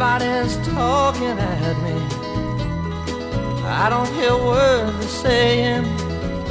Everybody's talking at me. I don't hear words they're saying.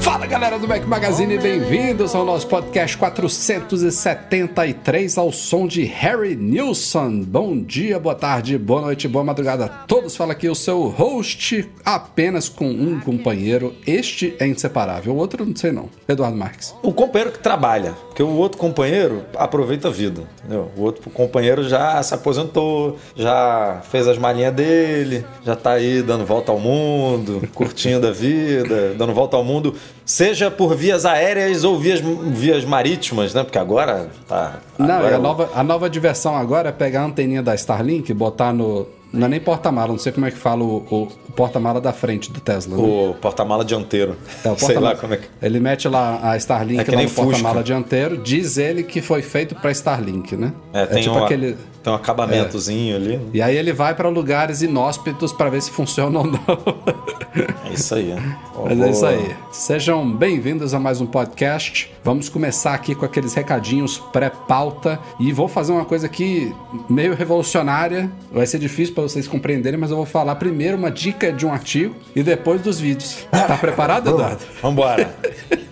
Fala galera do Mac Magazine, bem-vindos ao nosso podcast 473 ao som de Harry Nilsson. Bom dia, boa tarde, boa noite, boa madrugada a todos. Fala aqui o seu host, apenas com um companheiro. Este é inseparável, o outro não sei não. Eduardo Marques. O companheiro que trabalha, porque o outro companheiro aproveita a vida, entendeu? O outro companheiro já se aposentou, já fez as malinhas dele, já tá aí dando volta ao mundo, curtindo a vida, dando volta ao mundo seja por vias aéreas ou vias, vias marítimas, né? Porque agora tá. Não, agora a, nova, a nova diversão agora é pegar a anteninha da Starlink, botar no. Não é nem porta-mala, não sei como é que fala o, o, o porta-mala da frente do Tesla. Né? O porta-mala dianteiro. É, o sei porta lá como é que. Ele mete lá a Starlink É que lá no porta-mala dianteiro, diz ele que foi feito pra Starlink, né? É, tem, tipo um, aquele. tem um acabamentozinho ali. né? E aí ele vai pra lugares inóspitos pra ver se funciona ou não. É isso aí. né? Mas é isso aí. Sejam bem-vindos a mais um podcast. Vamos começar aqui com aqueles recadinhos pré-pauta e vou fazer uma coisa aqui meio revolucionária. Vai ser difícil para vocês compreenderem, mas eu vou falar primeiro uma dica de um artigo e depois dos vídeos. Tá preparado, Eduardo? Vambora.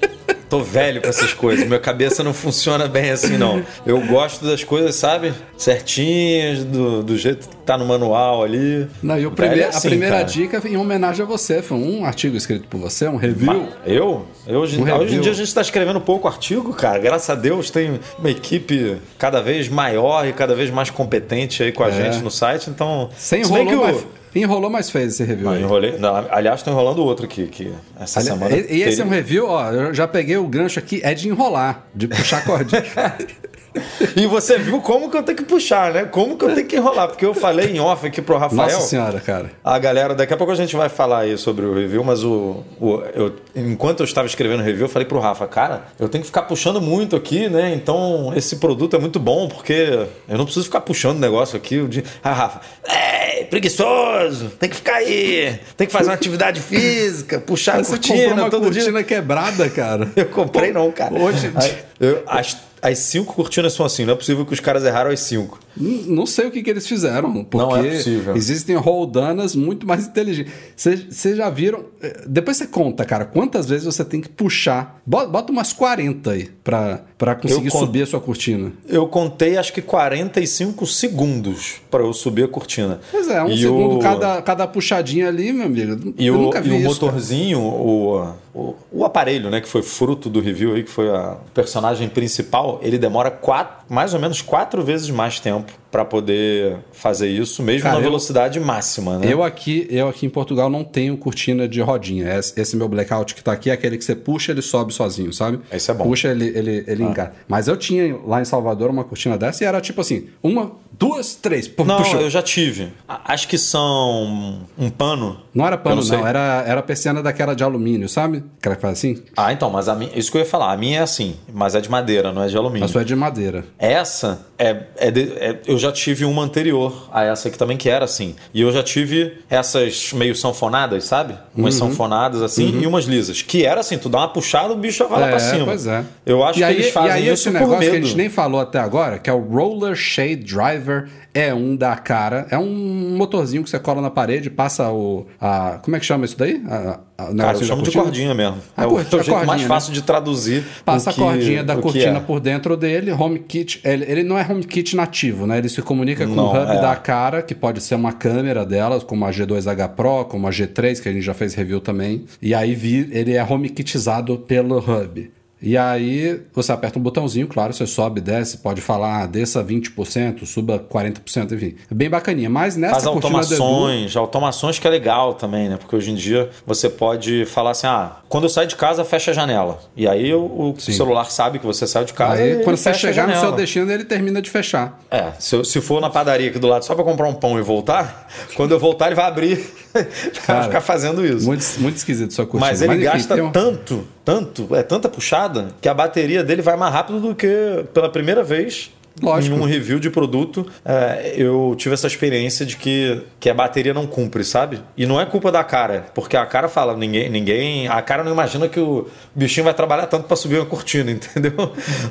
Tô velho com essas coisas. Minha cabeça não funciona bem assim, não. Eu gosto das coisas, sabe? Certinhas, do, do jeito que tá no manual ali. Não, e primeir- é assim, a primeira cara. dica em homenagem a você. Foi um artigo escrito por você, um review. Eu? eu hoje, Um hoje em dia a gente está escrevendo pouco artigo, cara. Graças a Deus tem uma equipe cada vez maior e cada vez mais competente aí com a É. gente no site. Então, Você se bem enrolou, que o- mas, enrolou, mas fez esse review. Não, enrolei. não, aliás, tô enrolando outro aqui, que essa Ali- semana. e, e esse é um review, ó, eu já peguei o gancho aqui, é de enrolar, de puxar cordinha. E você viu como que eu tenho que puxar, né? Como que eu tenho que enrolar? Porque eu falei em off aqui pro Rafael. Nossa senhora, cara. A galera, daqui a pouco a gente vai falar aí sobre o review, mas o, o- eu, enquanto eu estava escrevendo o review, eu falei pro Rafa, cara, eu tenho que ficar puxando muito aqui, né? Então esse produto é muito bom, porque eu não preciso ficar puxando o negócio aqui. O dia... Ah, Rafa, é preguiçoso, tem que ficar aí, tem que fazer uma atividade física, puxar a Você cortina comprou uma todo cortina dia. quebrada, cara. Eu comprei não, cara. Hoje- Aí, eu- as, as cinco cortinas são assim, não é possível que os caras erraram as cinco. Não sei o que, que eles fizeram, porque Não é possível. existem roldanas muito mais inteligentes. Vocês já viram? eh, Depois você conta, cara, quantas vezes você tem que puxar. Bota, bota umas 40 aí pra, pra conseguir con- subir a sua cortina. Eu contei acho que 45 segundos para eu subir a cortina. Pois é, um E segundo o- cada, cada puxadinha ali, meu amigo. E eu o, nunca e vi o isso. cara. motorzinho, o, o, o aparelho, né, que foi fruto do review aí, que foi a personagem principal, ele demora quatro, mais ou menos quatro vezes mais tempo para poder fazer isso, mesmo Cara, na eu- velocidade máxima, né? Eu aqui, eu aqui em Portugal não tenho cortina de rodinha. Esse, esse meu blackout que tá aqui é aquele que você puxa, ele sobe sozinho, sabe? Esse é bom. Puxa, ele, ele, ele engata. Mas eu tinha lá em Salvador uma cortina dessa e era tipo assim, uma, duas, três. Pum, Não, puxou. eu já tive. Acho que são um pano. Não era Eu pano, não não. Era, era persiana daquela de alumínio, sabe? Aquela que faz assim. Ah, então, mas a minha, isso que eu ia falar. A minha é assim, mas é de madeira, não é de alumínio. A sua é de madeira. Essa é, é de- é- eu já tive uma anterior a essa aqui também que era assim. E eu já tive essas meio sanfonadas, sabe? Umas Uhum. sanfonadas assim e umas lisas. Que era assim, tu dá uma puxada, o bicho já vai lá pra cima. pois é. Eu acho e que aí, eles fazem E aí isso esse por negócio que a gente nem falou até agora, que é o Roller Shade Driver, é um da cara. É um motorzinho que você cola na parede, passa o... A, como é que chama isso daí? A, a, o Cara, eu chamo de cordinha mesmo. A é o, cor- é o jeito mais cordinha, fácil né? de traduzir. Passa o a que- cordinha da o que cortina é. por dentro dele, HomeKit. Ele, ele não é HomeKit nativo, né? Ele se comunica com o Não, hub é. da cara, que pode ser uma câmera dela, como a G2H Pro, como a G3, que a gente já fez review também. E aí vi- ele é HomeKitizado pelo hub. E aí você aperta um botãozinho, claro, você sobe, desce, pode falar, desça 20%, suba 40%, enfim. É bem bacaninha. Mas nessa Faz do Edu, automações, automações que é legal também, né? Porque hoje em dia você pode falar assim: ah, quando eu saio de casa, fecha a janela. E aí o, o celular sabe que você saiu de casa. aí quando você chegar no seu destino, ele termina de fechar. É, se, se for na padaria aqui do lado só pra comprar um pão e voltar, quando eu voltar ele vai abrir Cara, ficar fazendo isso. Muito, muito esquisito sua cortina. Mas ele enfim, gasta um- tanto, tanto, é tanta puxada que a bateria dele vai mais rápido do que pela primeira vez. Lógico. Em um review de produto, é, eu tive essa experiência de que, que a bateria não cumpre, sabe? E não é culpa da cara, porque a cara fala, ninguém, ninguém. A cara não imagina que o bichinho vai trabalhar tanto pra subir uma cortina, entendeu?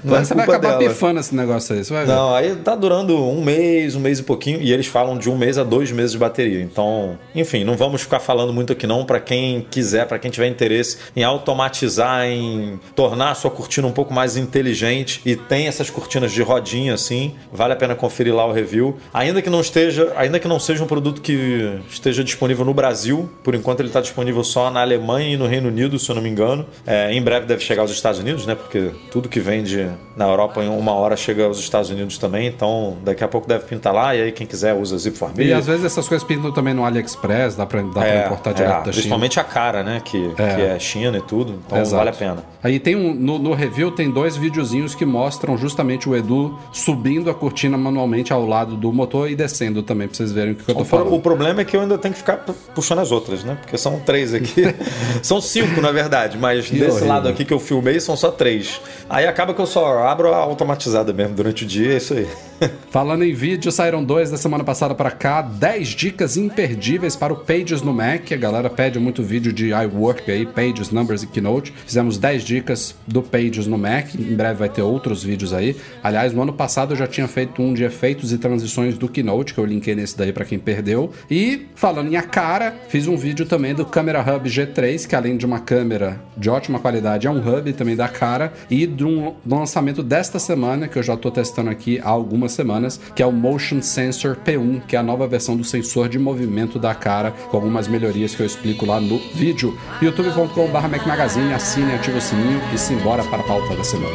Não é você vai acabar dela. pifando esse negócio aí, você vai ver. Não, aí tá durando um mês, um mês e pouquinho, e eles falam de um mês a dois meses de bateria. Então, enfim, não vamos ficar falando muito aqui não para quem quiser, para quem tiver interesse em automatizar, em tornar a sua cortina um pouco mais inteligente e tem essas cortinas de rodinha assim, vale a pena conferir lá o review. Ainda que não esteja, ainda que não seja um produto que esteja disponível no Brasil, por enquanto ele está disponível só na Alemanha e no Reino Unido, se eu não me engano. É, em breve deve chegar aos Estados Unidos, né? Porque tudo que vende na Europa em uma hora chega aos Estados Unidos também. Então daqui a pouco deve pintar lá. E aí quem quiser usa Zip for Me. E às vezes essas coisas pintam também no AliExpress, dá pra, dá pra É, importar é, direto da China. principalmente a cara, né? Que é, que é China e tudo. Então Exato. vale a pena. Aí tem um. No, no review tem dois videozinhos que mostram justamente o Edu subindo a cortina manualmente ao lado do motor e descendo também, pra vocês verem o que, que eu tô O, pro- falando. o problema é que eu ainda tenho que ficar pu- puxando as outras, né? Porque são três aqui. são cinco, na verdade, mas desse horrível. lado aqui que eu filmei são só três. Aí acaba que eu só abro a automatizada mesmo durante o dia, é isso aí. Falando em vídeo, saíram dois da semana passada pra cá, 10 dicas imperdíveis para o Pages no Mac. A galera pede muito vídeo de iWork aí, Pages, Numbers e Keynote. Fizemos 10 dicas do Pages no Mac. Em breve vai ter outros vídeos aí. Aliás, no ano passado eu já tinha feito um de efeitos e transições do Keynote, que eu linkei nesse daí pra quem perdeu. E falando em a cara, fiz um vídeo também do Camera Hub G3, que além de uma câmera de ótima qualidade, é um hub também da cara. E de um lançamento desta semana, que eu já tô testando aqui há algumas semanas, que é o Motion Sensor P1, que é a nova versão do sensor de movimento da cara, com algumas melhorias que eu explico lá no vídeo. youtube.com.br Magazine, assine, ative o sininho e simbora para a pauta da semana.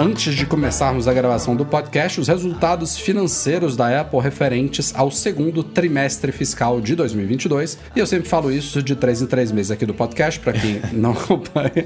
antes de começarmos a gravação do podcast, os resultados financeiros da Apple referentes ao segundo trimestre fiscal de 2022. E eu sempre falo isso de três em três meses aqui do podcast, para quem não acompanha.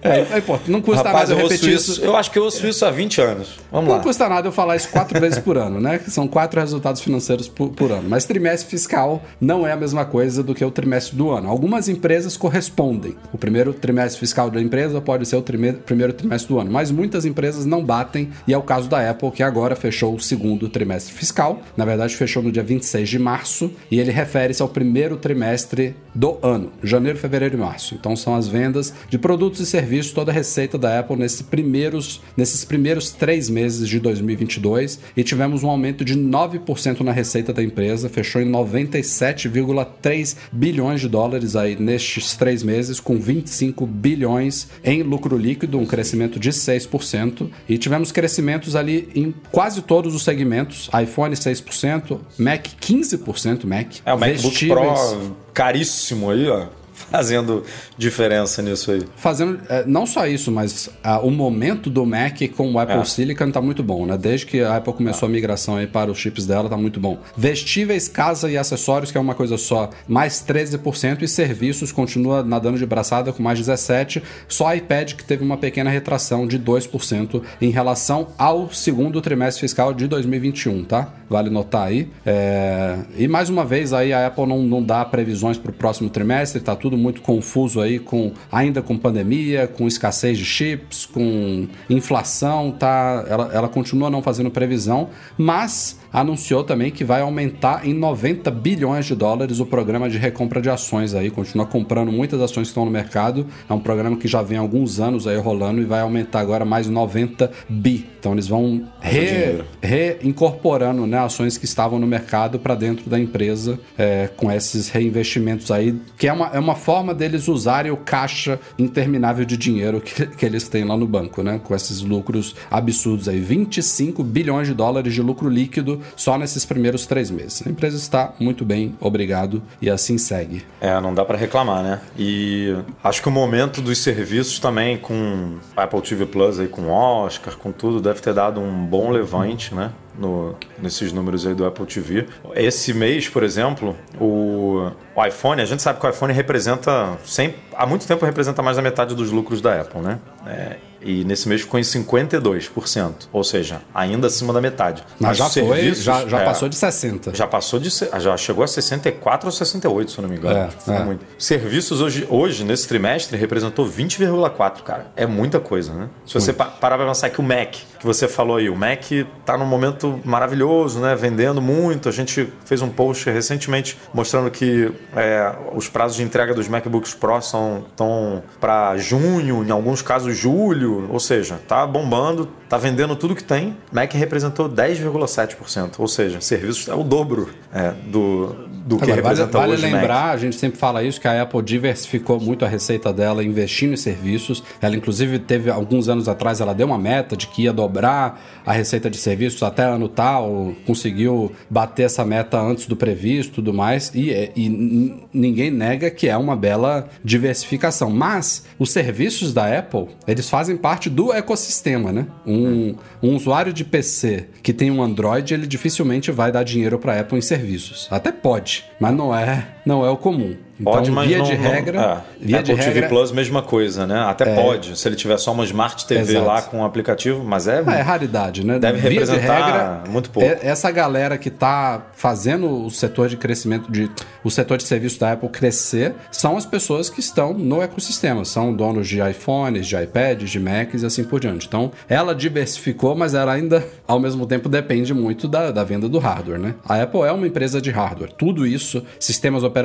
É, é não custa Rapaz, nada eu repetir isso. isso. Eu acho que eu ouço isso há 20 anos. Vamos Não lá. custa nada eu falar isso quatro vezes por ano, né? São quatro resultados financeiros por, por ano. Mas trimestre fiscal não é a mesma coisa do que o trimestre do ano. Algumas empresas correspondem. O primeiro trimestre fiscal da empresa pode ser o primeiro trimestre do ano, mas muitas empresas não batem, e é o caso da Apple, que agora fechou o segundo trimestre fiscal. Na verdade, fechou no dia 26 de março, e ele refere-se ao primeiro trimestre do ano, janeiro, fevereiro e março. Então são as vendas de produtos e serviços, toda a receita da Apple nesses primeiros, nesses primeiros três meses de 2022 e tivemos um aumento de 9% na receita da empresa, fechou em 97,3 bilhões de dólares aí nestes três meses, com 25 bilhões em lucro líquido, um crescimento de 6%. E tivemos crescimentos ali em quase todos os segmentos: iPhone 6%, Mac 15%, Mac. É o MacBook. Pro caríssimo aí, ó. Fazendo diferença nisso aí. fazendo é, não só isso, mas ah, o momento do Mac com o Apple É. Silicon tá muito bom, né? Desde que a Apple começou a migração aí para os chips dela, tá muito bom. Vestíveis, casa e acessórios, que é uma coisa só, mais 13% e serviços continua nadando de braçada com mais 17. Só iPad que teve uma pequena retração de 2% em relação ao segundo trimestre fiscal de 2021, tá? vale notar aí. É, e mais uma vez aí a Apple não, não dá previsões para o próximo trimestre, tá tudo muito confuso aí, com ainda com pandemia, com escassez de chips, com inflação, tá? Ela, ela continua não fazendo previsão, mas anunciou também que vai aumentar em 90 bilhões de dólares o programa de recompra de ações aí, continua comprando muitas ações que estão no mercado. É um programa que já vem há alguns anos aí rolando e vai aumentar agora mais 90 bi. Então eles vão re, reincorporando né, ações que estavam no mercado para dentro da empresa é, com esses reinvestimentos aí, que é uma, é uma forma deles usarem o caixa interminável de dinheiro que, que eles têm lá no banco, né? Com esses lucros absurdos aí. 25 bilhões de dólares de lucro líquido só nesses primeiros três meses. A empresa está muito bem, obrigado, e assim segue. É, não dá para reclamar, né? E acho que o momento dos serviços também com Apple TV Plus aí, com Oscar, com tudo, deve ter dado um bom levante, né? No, nesses números aí do Apple TV. Esse mês, por exemplo, o, o iPhone, a gente sabe que o iPhone representa, sempre, há muito tempo representa mais da metade dos lucros da Apple, né? É, e nesse mês ficou em 52%, ou seja, ainda acima da metade. Mas, Mas já foi, já, já é, passou de 60. Já passou de já chegou a 64 ou 68, se eu não me engano. É, é. Serviços hoje, hoje nesse trimestre representou 20,4, cara. É muita coisa, né? Se você pa parar para pensar que o Mac, que você falou aí, o Mac tá num momento maravilhoso, né? Vendendo muito. A gente fez um post recentemente mostrando que é, os prazos de entrega dos MacBooks Pro são estão para junho, em alguns casos julho ou seja, tá bombando, tá vendendo tudo que tem. Mac representou 10,7%, ou seja, serviços é o dobro é, do, do que Agora, representa vale, hoje vale lembrar, Mac. a gente sempre fala isso, que a Apple diversificou muito a receita dela investindo em serviços. Ela, inclusive, teve alguns anos atrás, ela deu uma meta de que ia dobrar a receita de serviços até ano tal, conseguiu bater essa meta antes do previsto e tudo mais, e, e ninguém nega que é uma bela diversificação. Mas os serviços da Apple, eles fazem parte do ecossistema, né? Um, um usuário de PC que tem um Android, ele dificilmente vai dar dinheiro para a Apple em serviços. Até pode, mas não é, não é o comum. Então, pode, mas via não, de regra, não, é. via Apple de TV regra, Plus mesma coisa, né? Até É. pode, se ele tiver só uma Smart TV Exato. lá com o aplicativo, mas é, Ah, é raridade, né? deve Via representar muito pouco. é- essa galera que está fazendo o setor de crescimento, de, o setor de serviço da Apple crescer, são as pessoas que estão no ecossistema, são donos de iPhones, de iPads, de Macs e assim por diante. Então, ela diversificou, mas ela ainda, ao mesmo tempo, depende muito da, da venda do hardware, né? A Apple é uma empresa de hardware. Tudo isso, sistemas operacionais,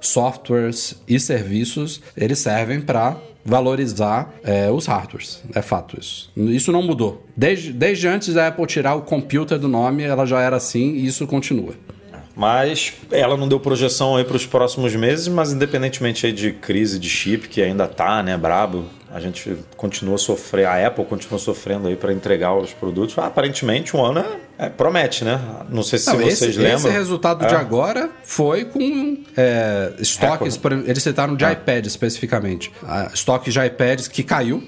softwares e serviços, eles servem para valorizar é, os hardwares. É fato isso. Isso não mudou. Desde, desde antes da Apple tirar o computer do nome, ela já era assim e isso continua. Mas ela não deu projeção aí para os próximos meses, mas independentemente aí de crise de chip, que ainda tá, né, brabo, a gente continua a sofrer, a Apple continua sofrendo aí para entregar os produtos. Ah, aparentemente um ano é, é- promete, né? Não sei se Não, vocês esse, lembram. esse resultado de É. agora foi com é, estoques, eles citaram de Ah. iPad especificamente. Ah, estoques de iPads que caiu.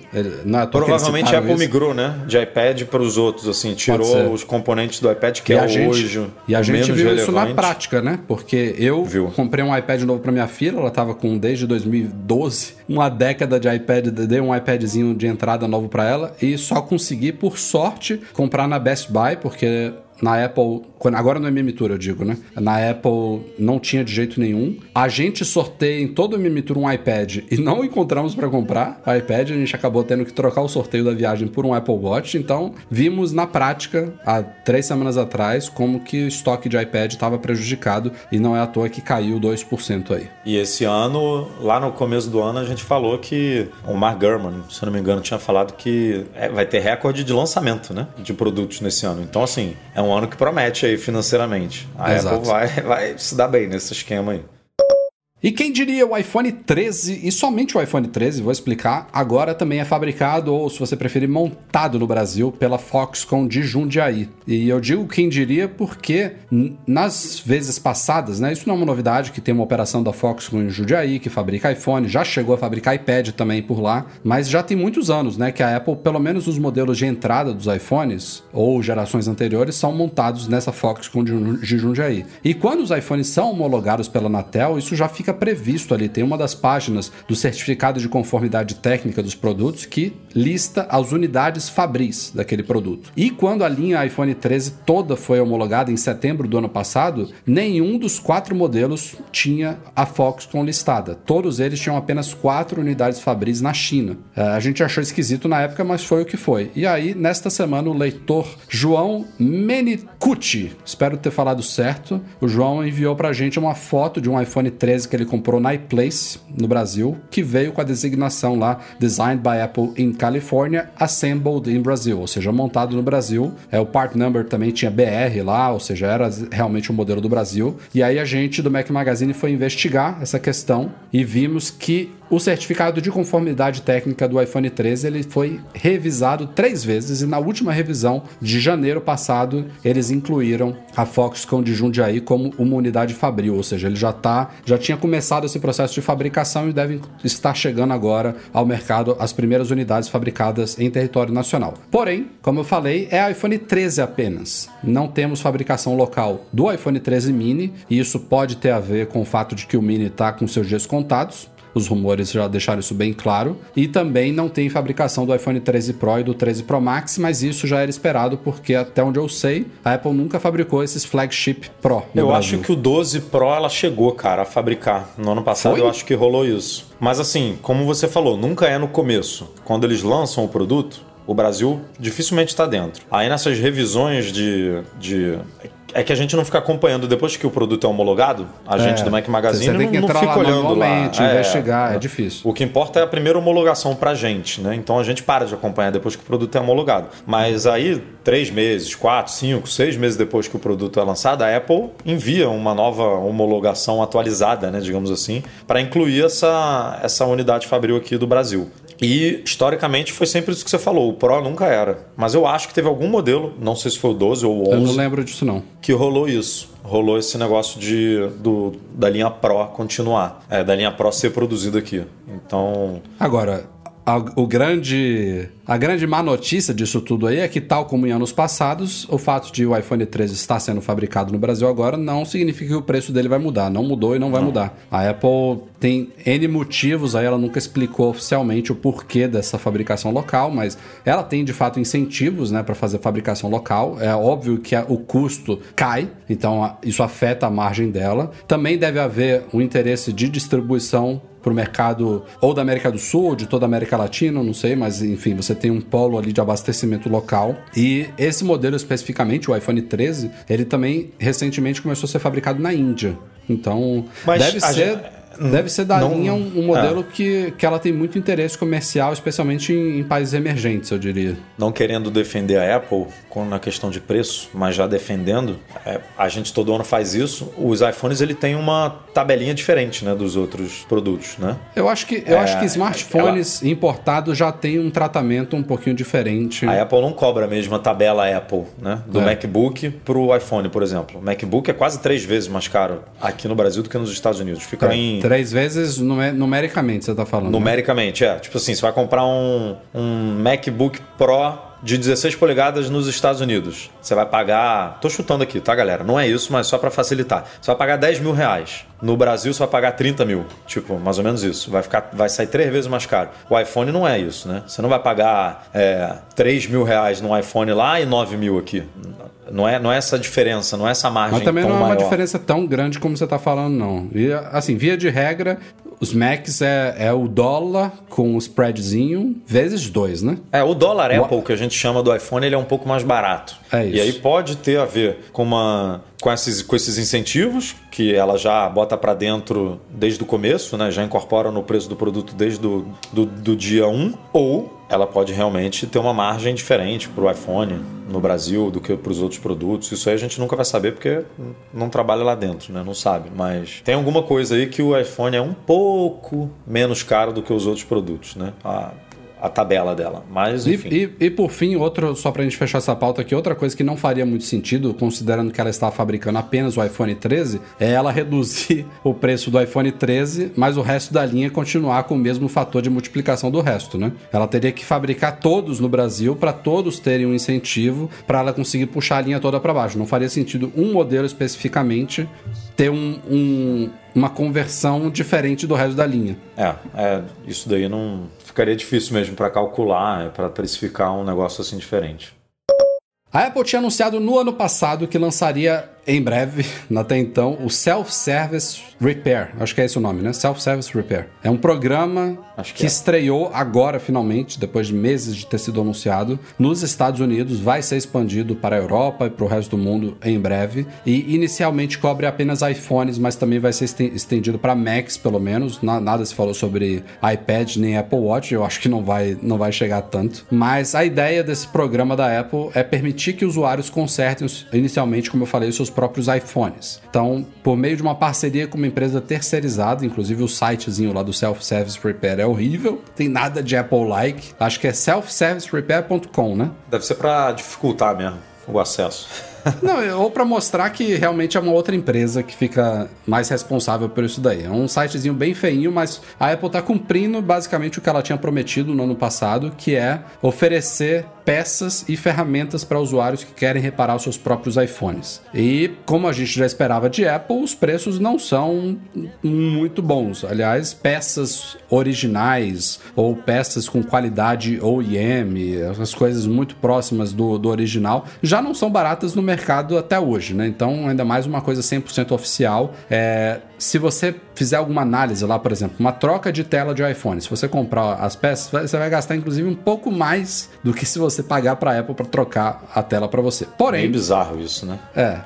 Não é Provavelmente a Apple isso. migrou, né? De iPad para os outros, assim, tirou os componentes do iPad que e é a gente, hoje e a gente viu isso na relevante. prática, né? Porque eu Viu. comprei um iPad novo para minha filha, ela tava com desde 2012, uma década de iPad, dei um iPadzinho de entrada novo para ela e só consegui, por sorte, comprar na Best Buy, porque na Apple, agora no MM Tour eu digo, né? Na Apple não tinha de jeito nenhum. A gente sorteia em todo o MM Tour um iPad e não encontramos para comprar o iPad. A gente acabou tendo que trocar o sorteio da viagem por um Apple Watch. Então vimos na prática, há três semanas atrás, como que o estoque de iPad estava prejudicado e não é à toa que caiu 2% aí. E esse ano, lá no começo do ano, a gente falou que o Mark Gurman, se eu não me engano, tinha falado que é, vai ter recorde de lançamento, né? De produtos nesse ano. Então, assim, é um ano que promete aí financeiramente. A Exato. Apple vai, vai se dar bem nesse esquema aí. E quem diria o iPhone 13, e somente o iPhone 13, vou explicar, agora também é fabricado, ou se você preferir, montado no Brasil pela Foxconn de Jundiaí. E eu digo quem diria porque nas vezes passadas, né, isso não é uma novidade que tem uma operação da Foxconn em Jundiaí, que fabrica iPhone, já chegou a fabricar iPad também por lá, mas já tem muitos anos, né, que a Apple, pelo menos os modelos de entrada dos iPhones, ou gerações anteriores, são montados nessa Foxconn de Jun- de Jundiaí. E quando os iPhones são homologados pela Anatel, isso já fica fica previsto ali. Tem uma das páginas do certificado de conformidade técnica dos produtos que lista as unidades fabris daquele produto. E quando a linha iPhone 13 toda foi homologada em setembro do ano passado, nenhum dos quatro modelos tinha a Foxconn listada. Todos eles tinham apenas quatro unidades fabris na China. É, a gente achou esquisito na época, mas foi o que foi. E aí, nesta semana, o leitor João Menicucci, espero ter falado certo, o João enviou pra gente uma foto de um iPhone 13 que ele comprou na iPlace, no Brasil, que veio com a designação lá Designed by Apple in California, Assembled in Brazil, ou seja, montado no Brasil. É, o part number também tinha BR lá, ou seja, era realmente um modelo do Brasil. E aí a gente do Mac Magazine foi investigar essa questão e vimos que o certificado de conformidade técnica do iPhone 13 ele foi revisado três vezes e na última revisão de janeiro passado eles incluíram a Foxconn de Jundiaí como uma unidade fabril, ou seja, ele já tá, já tinha começado esse processo de fabricação e deve estar chegando agora ao mercado as primeiras unidades fabricadas em território nacional. Porém, como eu falei, é iPhone 13 apenas. Não temos fabricação local do iPhone 13 mini e isso pode ter a ver com o fato de que o mini está com seus dias contados os rumores já deixaram isso bem claro. E também não tem fabricação do iPhone 13 Pro e do 13 Pro Max, mas isso já era esperado porque até onde eu sei, a Apple nunca fabricou esses flagship Pro. eu Brasil. acho que o 12 Pro ela chegou, cara, a fabricar. No ano passado Foi? eu acho que rolou isso. Mas assim, como você falou, nunca é no começo. Quando eles lançam o produto, o Brasil dificilmente está dentro. Aí nessas revisões de, de. É que a gente não fica acompanhando depois que o produto é homologado, a gente do Mac Magazine Você tem que não, não fica lá olhando lá. manualmente, investigar, é difícil. O que importa é a primeira homologação pra gente, né? Então a gente para de acompanhar depois que o produto é homologado. Mas aí, três meses, quatro, cinco, seis meses depois que o produto é lançado, a Apple envia uma nova homologação atualizada, né? Digamos assim, para incluir essa, essa unidade fabril aqui do Brasil. E historicamente foi sempre isso que você falou, o Pro nunca era. Mas eu acho que teve algum modelo, não sei se foi o 12 ou o 11, Eu não lembro disso não. que rolou isso. Rolou esse negócio de, do, da linha Pro continuar, é, da linha Pro ser produzida aqui. Então, Agora, a, o grande, a grande má notícia disso tudo aí é que, tal como em anos passados, o fato de o iPhone 13 estar sendo fabricado no Brasil agora não significa que o preço dele vai mudar. Não mudou e não vai mudar. A Apple tem N motivos, aí ela nunca explicou oficialmente o porquê dessa fabricação local, mas ela tem de fato incentivos né, para fazer fabricação local. É óbvio que a- o custo cai, então a- isso afeta a margem dela. Também deve haver um interesse de distribuição para o mercado ou da América do Sul, ou de toda a América Latina, não sei, mas enfim, você tem um polo ali de abastecimento local. E esse modelo especificamente, o iPhone 13, ele também recentemente começou a ser fabricado na Índia. Então, Mas deve ser. gente- Deve ser da não- linha um, um modelo que, que ela tem muito interesse comercial, especialmente em, em países emergentes, eu diria. não querendo defender a Apple na questão de preço, mas já defendendo, é, a gente todo ano faz isso. Os iPhones ele tem uma tabelinha diferente né, dos outros produtos, né? Eu acho que, eu É, acho que smartphones importados já tem um tratamento um pouquinho diferente. A Apple não cobra a mesma tabela Apple, né? Do É. MacBook pro iPhone, por exemplo. O MacBook é quase três vezes mais caro aqui no Brasil do que nos Estados Unidos. Fica em Três vezes nume- numericamente, você tá falando. né? Numericamente, é. Tipo assim, você vai comprar um, um MacBook Pro de 16 polegadas nos Estados Unidos. Você vai pagar. Tô chutando aqui, tá, galera? Não é isso, mas só pra facilitar. Você vai pagar 10 mil reais. No Brasil, você vai pagar 30 mil. Tipo, mais ou menos isso. Vai, ficar, vai sair três vezes mais caro. O iPhone não é isso, né? Você não vai pagar é, 3 mil reais no iPhone lá e 9 mil aqui. Não é, não é essa diferença, não é essa margem Mas também não é uma maior. diferença tão grande como você tá falando, não. E, assim, via de regra, os Macs é, é o dólar com o spreadzinho vezes dois, né? É, o dólar Apple, que a gente chama do iPhone, ele é um pouco mais barato. É isso. E aí pode ter a ver com, uma, com, esses, com esses incentivos, que ela já bota para dentro desde o começo, né? já incorpora no preço do produto desde do, do, do dia 1, ou ela pode realmente ter uma margem diferente para o iPhone no Brasil do que para os outros produtos. Isso aí a gente nunca vai saber porque não trabalha lá dentro, né? não sabe. Mas tem alguma coisa aí que o iPhone é um pouco menos caro do que os outros produtos, né? A, a tabela dela. Mas, E, enfim. e, e, por fim, outro, só pra gente fechar essa pauta aqui, outra coisa que não faria muito sentido, considerando que ela está fabricando apenas o iPhone 13, é ela reduzir o preço do iPhone 13, mas o resto da linha continuar com o mesmo fator de multiplicação do resto, né? Ela teria que fabricar todos no Brasil para todos terem um incentivo para ela conseguir puxar a linha toda para baixo. Não faria sentido um modelo especificamente ter um, um, uma conversão diferente do resto da linha. É, é isso daí não ficaria difícil mesmo para calcular, para precificar um negócio assim diferente. A Apple tinha anunciado no ano passado que lançaria em breve, até então, o Self-Service Repair. Acho que é esse o nome, né? Self-Service Repair. É um programa que, que é. estreou agora, finalmente, depois de meses de ter sido anunciado, nos Estados Unidos. Vai ser expandido para a Europa e para o resto do mundo em breve. E inicialmente cobre apenas iPhones, mas também vai ser estendido para Macs, pelo menos. Nada se falou sobre iPad nem Apple Watch. Eu acho que não vai, não vai chegar tanto. Mas a ideia desse programa da Apple é permitir que usuários consertem, inicialmente, como eu falei, os seus próprios iPhones. Então, por meio de uma parceria com uma empresa terceirizada, inclusive o sitezinho lá do Self-Service Repair é horrível, tem nada de Apple-like. Acho que é selfservicerepair.com, né? Deve ser para dificultar mesmo o acesso. Não, ou para mostrar que realmente é uma outra empresa que fica mais responsável por isso daí. É um sitezinho bem feinho, mas a Apple tá cumprindo basicamente o que ela tinha prometido no ano passado, que é oferecer peças e ferramentas para usuários que querem reparar os seus próprios iPhones. E como a gente já esperava de Apple, os preços não são muito bons. Aliás, peças originais ou peças com qualidade OEM, as coisas muito próximas do, do original, já não são baratas no mercado até hoje, né? Então, ainda mais uma coisa 100% oficial. É, se você fizer alguma análise lá, por exemplo, uma troca de tela de iPhone, se você comprar as peças, você vai gastar inclusive um pouco mais do que se você pagar para a Apple para trocar a tela para você. Porém, é bizarro isso, né? É,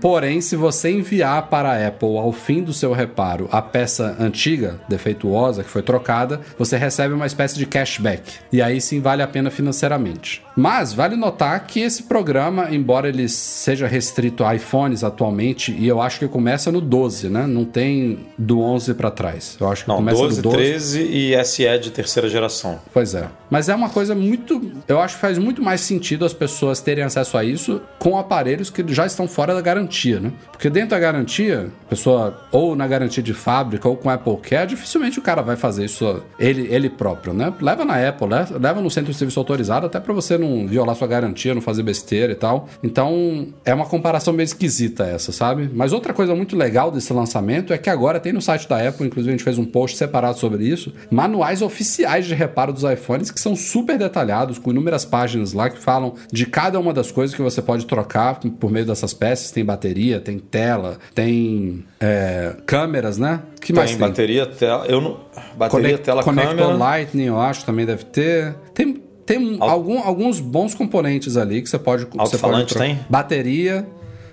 Porém, se você enviar para a Apple ao fim do seu reparo a peça antiga, defeituosa, que foi trocada, você recebe uma espécie de cashback. E aí sim vale a pena financeiramente. Mas vale notar que esse programa, embora ele seja restrito a iPhones atualmente, e eu acho que começa no 12, né? Não tem do 11 para trás. Eu acho que Não, começa 12, do 12, 13 e SE de terceira geração. Pois é. Mas é uma coisa muito, eu acho que faz muito mais sentido as pessoas terem acesso a isso com aparelhos que já estão fora da garantia, né? Porque dentro da garantia, a pessoa ou na garantia de fábrica ou com Apple Care, dificilmente o cara vai fazer isso ele, ele próprio, né? Leva na Apple, leva no centro de serviço autorizado até para você não violar sua garantia, não fazer besteira e tal. Então, é uma comparação meio esquisita essa, sabe? Mas outra coisa muito legal desse lançamento é que agora tem no site da Apple, inclusive a gente fez um post separado sobre isso, manuais oficiais de reparo dos iPhones que são super detalhados, com inúmeras páginas lá que falam de cada uma das coisas que você pode trocar por meio dessas peças. Tem bateria, tem tela, tem é, câmeras, né? Que mais tem? bateria, tela. Eu não. Bateria, tela, Connector câmera. Lightning, eu acho, também deve ter. Tem tem algum, alguns bons componentes ali que você pode. Alto-falante tem? Bateria.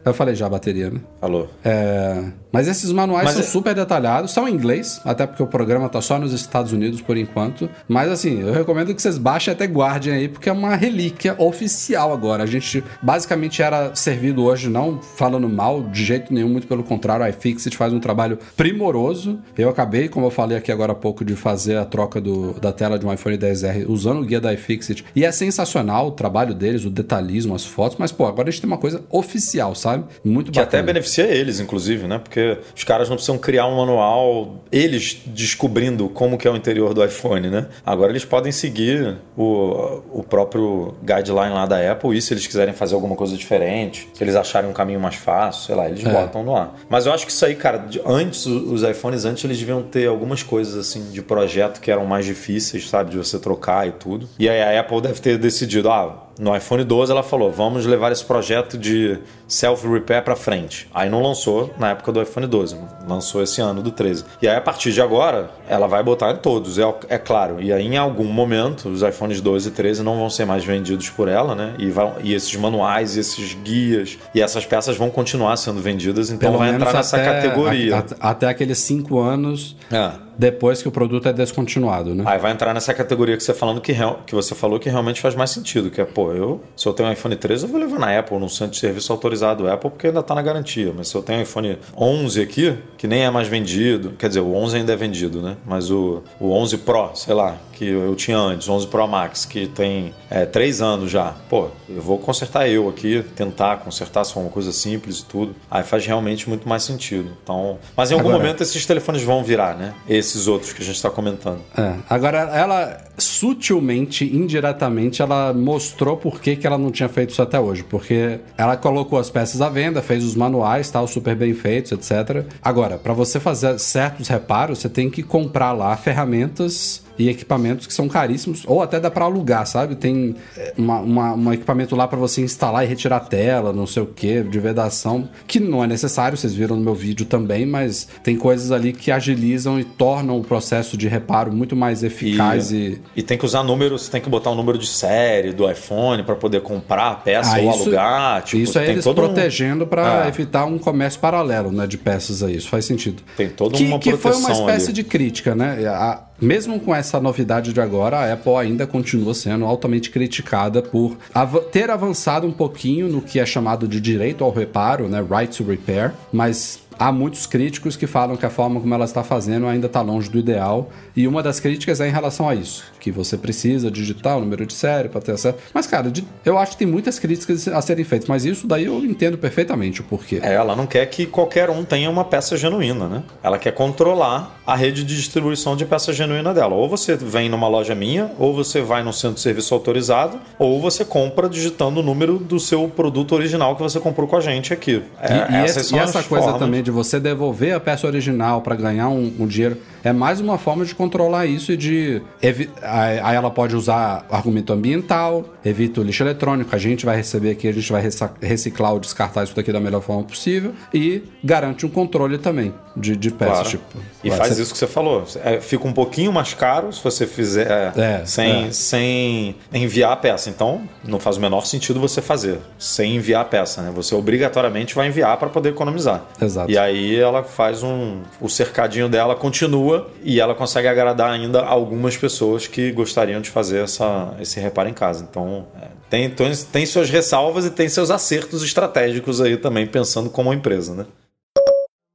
Eu falei já bateria, né? Falou. É, mas esses manuais Mas são é... super detalhados, são em inglês, até porque o programa tá só nos Estados Unidos por enquanto. Mas assim, eu recomendo que vocês baixem até guardem aí, porque é uma relíquia oficial agora. A gente basicamente era servido hoje, não falando mal de jeito nenhum, muito pelo contrário, a iFixit faz um trabalho primoroso. Eu acabei, como eu falei aqui agora há pouco, de fazer a troca do, da tela de um iPhone 10R usando o guia da iFixit. E é sensacional o trabalho deles, o detalhismo, as fotos, mas pô, agora a gente tem uma coisa oficial, sabe? Muito que bacana. Que até beneficia eles, inclusive, né? Porque porque os caras não precisam criar um manual, eles descobrindo como que é o interior do iPhone, né? Agora eles podem seguir o, o próprio guideline lá da Apple e se eles quiserem fazer alguma coisa diferente, se eles acharem um caminho mais fácil, sei lá, eles é. botam no ar. Mas eu acho que isso aí, cara, antes, os iPhones antes eles deviam ter algumas coisas assim de projeto que eram mais difíceis, sabe, de você trocar e tudo. E aí a Apple deve ter decidido, ah, no iPhone 12 ela falou: vamos levar esse projeto de self-repair para frente. Aí não lançou na época do iPhone 12, lançou esse ano do 13. E aí a partir de agora, ela vai botar em todos, é, é claro. E aí em algum momento, os iPhones 12 e 13 não vão ser mais vendidos por ela, né? E, vão, e esses manuais, esses guias e essas peças vão continuar sendo vendidas, então Pelo vai entrar nessa categoria. A, a, até aqueles 5 anos. É depois que o produto é descontinuado, né? Aí vai entrar nessa categoria que você falando que, que você falou que realmente faz mais sentido, que é, pô, eu, se eu tenho um iPhone 13, eu vou levar na Apple, num centro de serviço autorizado Apple, porque ainda está na garantia. Mas se eu tenho um iPhone 11 aqui, que nem é mais vendido, quer dizer, o 11 ainda é vendido, né? Mas o, o 11 Pro, sei lá, que eu tinha antes, 11 Pro Max, que tem é, 3 anos já, pô, eu vou consertar eu aqui, tentar consertar se for uma coisa simples e tudo. Aí faz realmente muito mais sentido. Então, mas em algum Agora, momento esses telefones vão virar, né? Esse esses outros que a gente está comentando. É. Agora, ela sutilmente, indiretamente, ela mostrou por que, que ela não tinha feito isso até hoje. Porque ela colocou as peças à venda, fez os manuais, tal, super bem feitos, etc. Agora, para você fazer certos reparos, você tem que comprar lá ferramentas e equipamentos que são caríssimos, ou até dá para alugar, sabe? Tem é, uma, uma, um equipamento lá para você instalar e retirar a tela, não sei o que, de vedação, que não é necessário, vocês viram no meu vídeo também, mas tem coisas ali que agilizam e tornam o processo de reparo muito mais eficaz e. E, e tem que usar números, tem que botar o um número de série do iPhone para poder comprar a peça ah, ou isso, alugar. Tipo, isso é eles protegendo um... para ah. evitar um comércio paralelo né, de peças aí, isso faz sentido. Tem toda que, uma proteção. Que foi uma espécie ali. de crítica, né? A, mesmo com essa novidade de agora, a Apple ainda continua sendo altamente criticada por av ter avançado um pouquinho no que é chamado de direito ao reparo, né, right to repair, mas há muitos críticos que falam que a forma como ela está fazendo ainda está longe do ideal. E uma das críticas é em relação a isso, que você precisa digitar o número de série para ter acesso. Mas, cara, eu acho que tem muitas críticas a serem feitas, mas isso daí eu entendo perfeitamente o porquê. É, ela não quer que qualquer um tenha uma peça genuína, né? Ela quer controlar a rede de distribuição de peça genuína dela. Ou você vem numa loja minha, ou você vai num centro de serviço autorizado, ou você compra digitando o número do seu produto original que você comprou com a gente aqui. É, e, e, essa, e essa coisa também de de você devolver a peça original para ganhar um, um, dinheiro, é mais uma forma de controlar isso e de. Aí ela pode usar argumento ambiental, evita o lixo eletrônico, a gente vai receber aqui, a gente vai reciclar ou descartar isso daqui da melhor forma possível e garante um controle também de, de peças. Claro. Tipo, e faz ser... isso que você falou. É, fica um pouquinho mais caro se você fizer é, sem, é. sem enviar a peça. Então, não faz o menor sentido você fazer sem enviar a peça. Né? Você obrigatoriamente vai enviar para poder economizar. Exato. E aí ela faz um. O cercadinho dela continua e ela consegue agradar ainda algumas pessoas que gostariam de fazer essa, esse reparo em casa. Então, é, tem, tem suas ressalvas e tem seus acertos estratégicos aí também, pensando como empresa, né?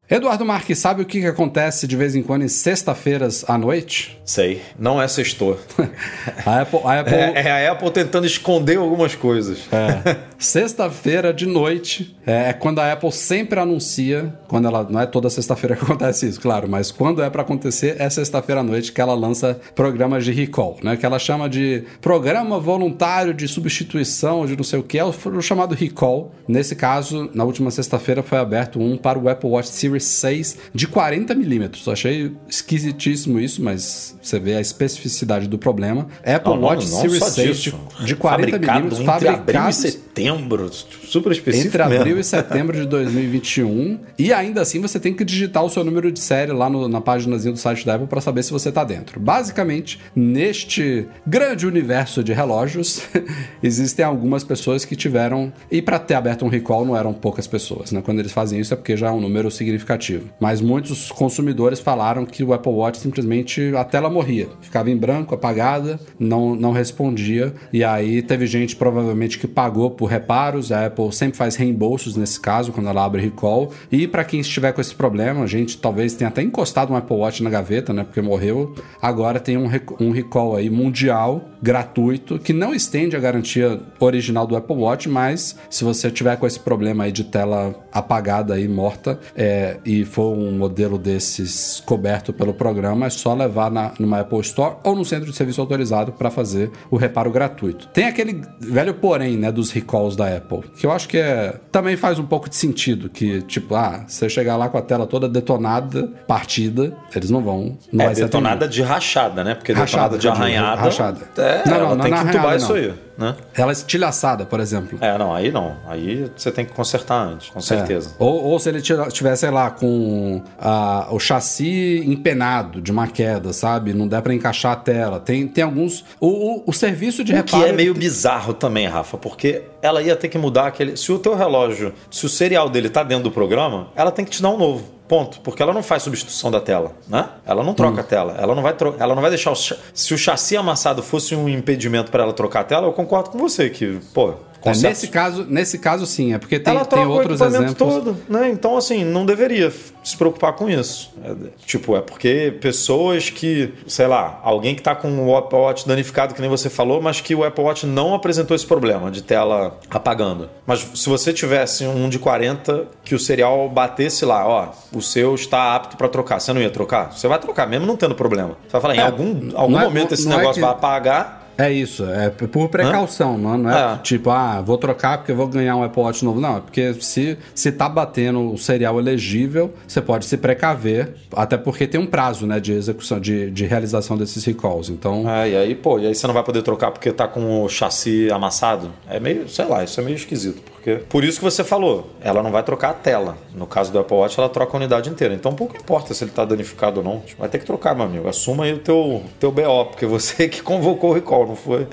Eduardo Marques, sabe o que, que acontece de vez em quando em sexta-feiras à noite? Sei, não é sextor. a Apple, a Apple... É, é, a Apple tentando esconder algumas coisas. É. Sexta-feira de noite é, é quando a Apple sempre anuncia, quando ela não é toda sexta-feira que acontece isso, claro, mas quando é para acontecer é sexta-feira à noite que ela lança programas de recall, né? Que ela chama de programa voluntário de substituição de não sei o que, é o chamado recall. Nesse caso, na última sexta-feira foi aberto um para o Apple Watch Series Series 6 de 40 milímetros. Achei esquisitíssimo isso, mas você vê a especificidade do problema. Apple não, Watch não, não Series 6 de, de 40 milímetros, fabricado em setembro, super específico Entre mesmo. abril e setembro de 2021. e ainda assim você tem que digitar o seu número de série lá no, na páginazinha do site da Apple para saber se você está dentro. Basicamente, neste grande universo de relógios, existem algumas pessoas que tiveram e para ter aberto um recall não eram poucas pessoas, né? Quando eles fazem isso é porque já é um número significativo significativo. Mas muitos consumidores falaram que o Apple Watch simplesmente a tela morria, ficava em branco, apagada, não, não respondia. E aí teve gente provavelmente que pagou por reparos. A Apple sempre faz reembolsos nesse caso quando ela abre recall. E para quem estiver com esse problema, a gente talvez tenha até encostado um Apple Watch na gaveta, né? Porque morreu. Agora tem um, um recall aí mundial gratuito que não estende a garantia original do Apple Watch, mas se você tiver com esse problema aí de tela apagada aí morta, é, e for um modelo desses coberto pelo programa, é só levar na, numa Apple Store ou no centro de serviço autorizado para fazer o reparo gratuito. Tem aquele velho porém, né, dos recalls da Apple, que eu acho que é, também faz um pouco de sentido, que tipo, ah, você chegar lá com a tela toda detonada, partida, eles não vão... Não é detonada de rachada, né? Porque rachada, detonada de arranhada... Rachada. É, não, não, não, tem não, que entubar isso aí né? Ela é estilhaçada, por exemplo. É, não, aí não. Aí você tem que consertar antes, com certeza. É. Ou, ou, se ele tivesse, sei lá, com a, o chassi empenado de uma queda, sabe? Não dá para encaixar a tela. Tem, tem alguns. O, o, o serviço de o reparo. que é meio bizarro também, Rafa, porque ela ia ter que mudar aquele. Se o teu relógio, se o serial dele tá dentro do programa, ela tem que te dar um novo. Ponto. Porque ela não faz substituição da tela, né? Ela não troca hum. a tela. Ela não vai tro... ela não vai deixar o... se o chassi amassado fosse um impedimento para ela trocar a tela, eu concordo com você que, pô, É, nesse, caso, nesse caso, sim, é porque tem, ela tem outros exemplos. todo, né? Então, assim, não deveria se preocupar com isso. É, tipo, é porque pessoas que, sei lá, alguém que tá com o Apple Watch danificado, que nem você falou, mas que o Apple Watch não apresentou esse problema de tela apagando. Mas se você tivesse um de 40 que o serial batesse lá, ó, o seu está apto para trocar, você não ia trocar? Você vai trocar, mesmo não tendo problema. Você vai falar, em É, algum, algum não é- momento esse é negócio que- vai apagar. É isso, é por precaução, não, não é É. tipo, ah, vou trocar porque vou ganhar um Apple Watch novo. Não, é porque se, se tá batendo o serial elegível, você pode se precaver, até porque tem um prazo, né, de execução, de, de realização desses recalls. Então, É, e aí, pô, e aí você não vai poder trocar porque tá com o chassi amassado? É meio, sei lá, isso é meio esquisito. Porque... Por isso que você falou, ela não vai trocar a tela. No caso do Apple Watch, ela troca a unidade inteira. Então pouco importa se ele tá danificado ou não. Vai ter que trocar, meu amigo. Assuma aí o teu, teu BO, porque você que convocou o recall, não foi.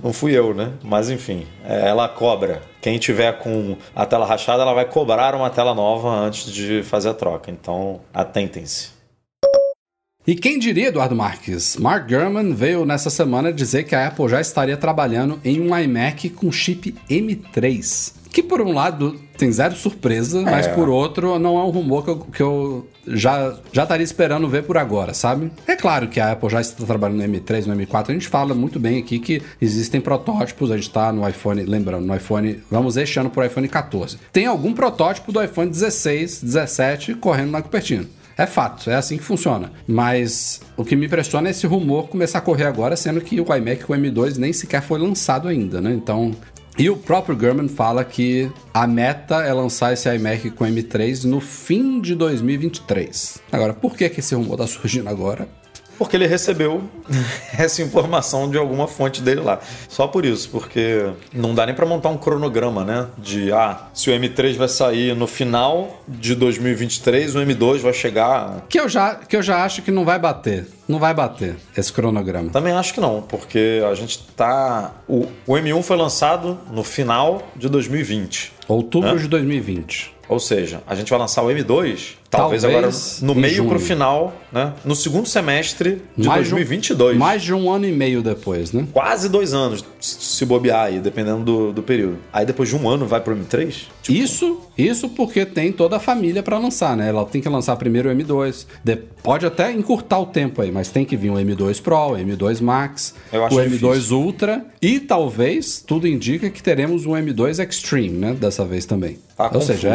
Não fui eu, né? Mas enfim, é, ela cobra. Quem tiver com a tela rachada, ela vai cobrar uma tela nova antes de fazer a troca. Então, atentem-se. E quem diria, Eduardo Marques? Mark Gurman veio nessa semana dizer que a Apple já estaria trabalhando em um iMac com chip M3. Que por um lado tem zero surpresa, mas É. por outro não é um rumor que eu, que eu já, já estaria esperando ver por agora, sabe? É claro que a Apple já está trabalhando no M3, no M4. A gente fala muito bem aqui que existem protótipos. A gente está no iPhone, lembrando, no iPhone, vamos este ano para o iPhone 14. Tem algum protótipo do iPhone 16, 17 correndo na Cupertino. É fato, é assim que funciona. Mas o que me impressiona é esse rumor começar a correr agora, sendo que o iMac com M2 nem sequer foi lançado ainda, né? Então. E o próprio Gurman fala que a meta é lançar esse iMac com M3 no fim de 2023. Agora, por que, que esse rumor tá surgindo agora? Porque ele recebeu essa informação de alguma fonte dele lá. Só por isso, porque não dá nem para montar um cronograma, né? De ah, se o M3 vai sair no final de 2023, o M2 vai chegar. Que eu já, que eu já acho que não vai bater. Não vai bater esse cronograma. Também acho que não, porque a gente tá. O, o M1 foi lançado no final de 2020. Outubro Hã? de 2020. Ou seja, a gente vai lançar o M2, talvez, Talvez agora no meio junho. pro final, né? No segundo semestre de Mais de um- 2022. mais de um ano e meio depois, né? quase dois anos, se bobear aí, dependendo do, do período. Aí depois de um ano vai pro M3? Isso, isso porque tem toda a família para lançar, né? Ela tem que lançar primeiro o M2. De- pode até encurtar o tempo aí, mas tem que vir o M2 Pro, o M2 Max, o M2 difícil. Ultra e talvez tudo indica que teremos um M2 Extreme, né? Dessa vez também. Tá Ou seja,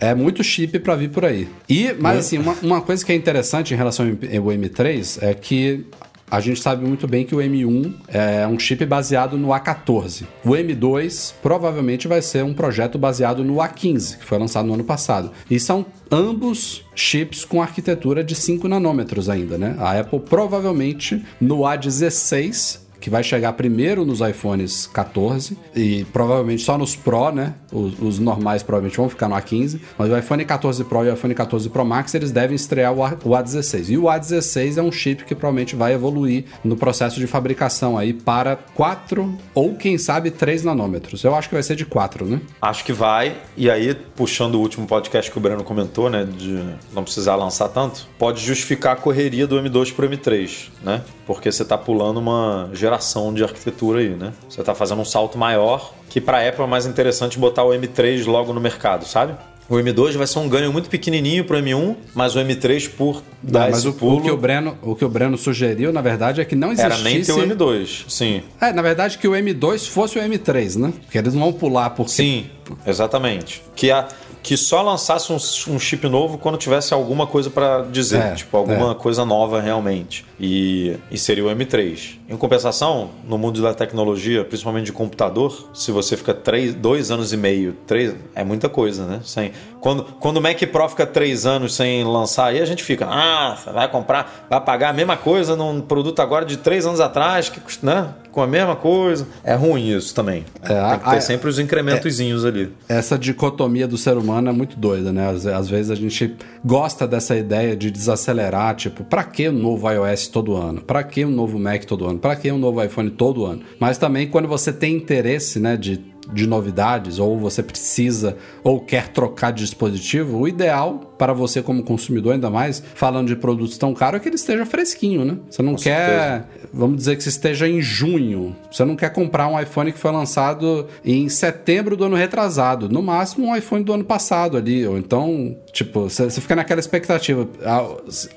é, é muito chip para vir por aí. E, mas assim, uma, uma coisa que é interessante em relação ao M3 é que a gente sabe muito bem que o M1 é um chip baseado no A14. O M2 provavelmente vai ser um projeto baseado no A15, que foi lançado no ano passado. E são ambos chips com arquitetura de 5 nanômetros ainda, né? A Apple provavelmente no A16 que vai chegar primeiro nos iPhones 14 e provavelmente só nos Pro, né? Os, os normais provavelmente vão ficar no A15, mas o iPhone 14 Pro e o iPhone 14 Pro Max eles devem estrear o, A, o A16. E o A16 é um chip que provavelmente vai evoluir no processo de fabricação aí para 4 ou quem sabe 3 nanômetros. Eu acho que vai ser de 4, né? Acho que vai. E aí, puxando o último podcast que o Breno comentou, né? De não precisar lançar tanto, pode justificar a correria do M2 pro M3, né? Porque você tá pulando uma geração de arquitetura aí, né? Você tá fazendo um salto maior, que pra Apple é mais interessante botar o M3 logo no mercado, sabe? O M2 vai ser um ganho muito pequenininho pro M1, mas o M3 por dar mas esse o, pulo o que o Breno, o que o Breno sugeriu, na verdade, é que não era existisse nem ter o M2. Sim. É, na verdade que o M2 fosse o M3, né? Porque eles não vão pular porque Sim, exatamente. Que, a, que só lançasse um, um chip novo quando tivesse alguma coisa pra dizer, É, tipo, alguma é. coisa nova realmente. E, e seria o M3. Em compensação, no mundo da tecnologia, principalmente de computador, se você fica três, dois anos e meio, três, é muita coisa, né? Sem, quando, quando o Mac Pro fica três anos sem lançar, aí a gente fica, ah, vai comprar, vai pagar a mesma coisa num produto agora de três anos atrás, que, né? Com a mesma coisa. É ruim isso também. É, Tem que ter a- sempre os incrementozinhos ali. essa dicotomia do ser humano é muito doida, né? Às, às vezes a gente gosta dessa ideia de desacelerar, tipo, pra que um novo iOS todo ano? Pra que um novo Mac todo ano? Pra que um novo iPhone todo ano? Mas também quando você tem interesse, né, de de novidades, ou você precisa ou quer trocar de dispositivo, o ideal para você como consumidor, ainda mais falando de produtos tão caros, é que ele esteja fresquinho, né? Você não Com quer, certeza. vamos dizer que você esteja em junho. Você não quer comprar um iPhone que foi lançado em setembro do ano retrasado. No máximo, um iPhone do ano passado ali. Ou então, tipo, você fica naquela expectativa. Ah,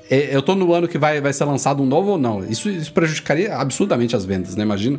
eu tô no ano que vai, vai ser lançado um novo ou não. Isso, isso prejudicaria absurdamente as vendas, né? Imagina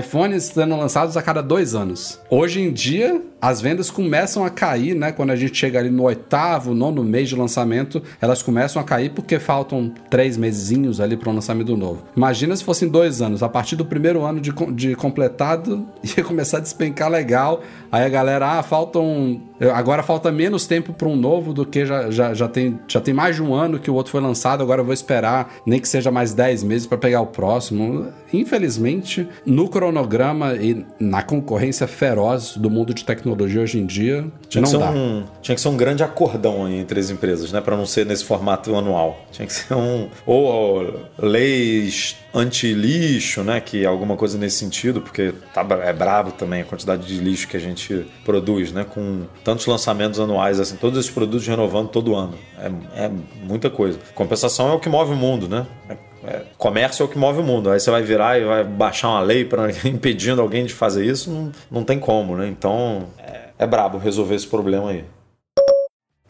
iPhones sendo lançados a cada dois anos. Hoje em dia, as vendas começam a cair, né? Quando a gente chega ali no oitavo, nono mês de lançamento, elas começam a cair porque faltam três mesinhos ali para o lançamento novo. Imagina se fossem dois anos. A partir do primeiro ano de, de completado, ia começar a despencar legal. Aí a galera, ah, faltam. Agora falta menos tempo para um novo do que já, já, já, tem, já tem mais de um ano que o outro foi lançado. Agora eu vou esperar, nem que seja mais dez meses para pegar o próximo. Infelizmente, no cronograma e na concorrência feroz do mundo de tecnologia hoje em dia, tinha não dá. Um, tinha que ser um grande acordão entre as empresas, né? Para não ser nesse formato anual. Tinha que ser um. Ou leis anti-lixo, né? Que alguma coisa nesse sentido, porque tá, é brabo também a quantidade de lixo que a gente produz, né? Com tantos lançamentos anuais, assim, todos esses produtos renovando todo ano. É, é muita coisa. Compensação é o que move o mundo, né? É, é, comércio é o que move o mundo. Aí você vai virar e vai baixar uma lei para impedindo alguém de fazer isso, não, não tem como, né? Então é, é brabo resolver esse problema aí.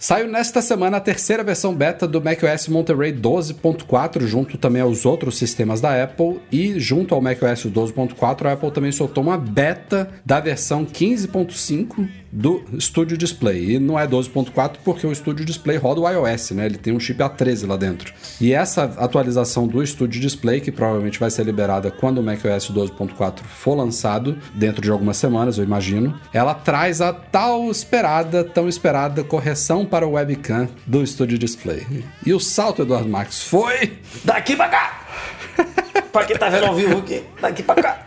Saiu nesta semana a terceira versão beta do macOS Monterey 12.4, junto também aos outros sistemas da Apple, e junto ao macOS 12.4, a Apple também soltou uma beta da versão 15.5 do Studio Display. E não é 12.4 porque o Studio Display roda o iOS, né? Ele tem um chip A13 lá dentro. E essa atualização do Studio Display, que provavelmente vai ser liberada quando o macOS 12.4 for lançado, dentro de algumas semanas, eu imagino, ela traz a tal esperada, tão esperada correção para o webcam do Studio Display. E o salto, Eduardo Marques, foi daqui pra cá! pra quem tá vendo ao vivo aqui, daqui pra cá.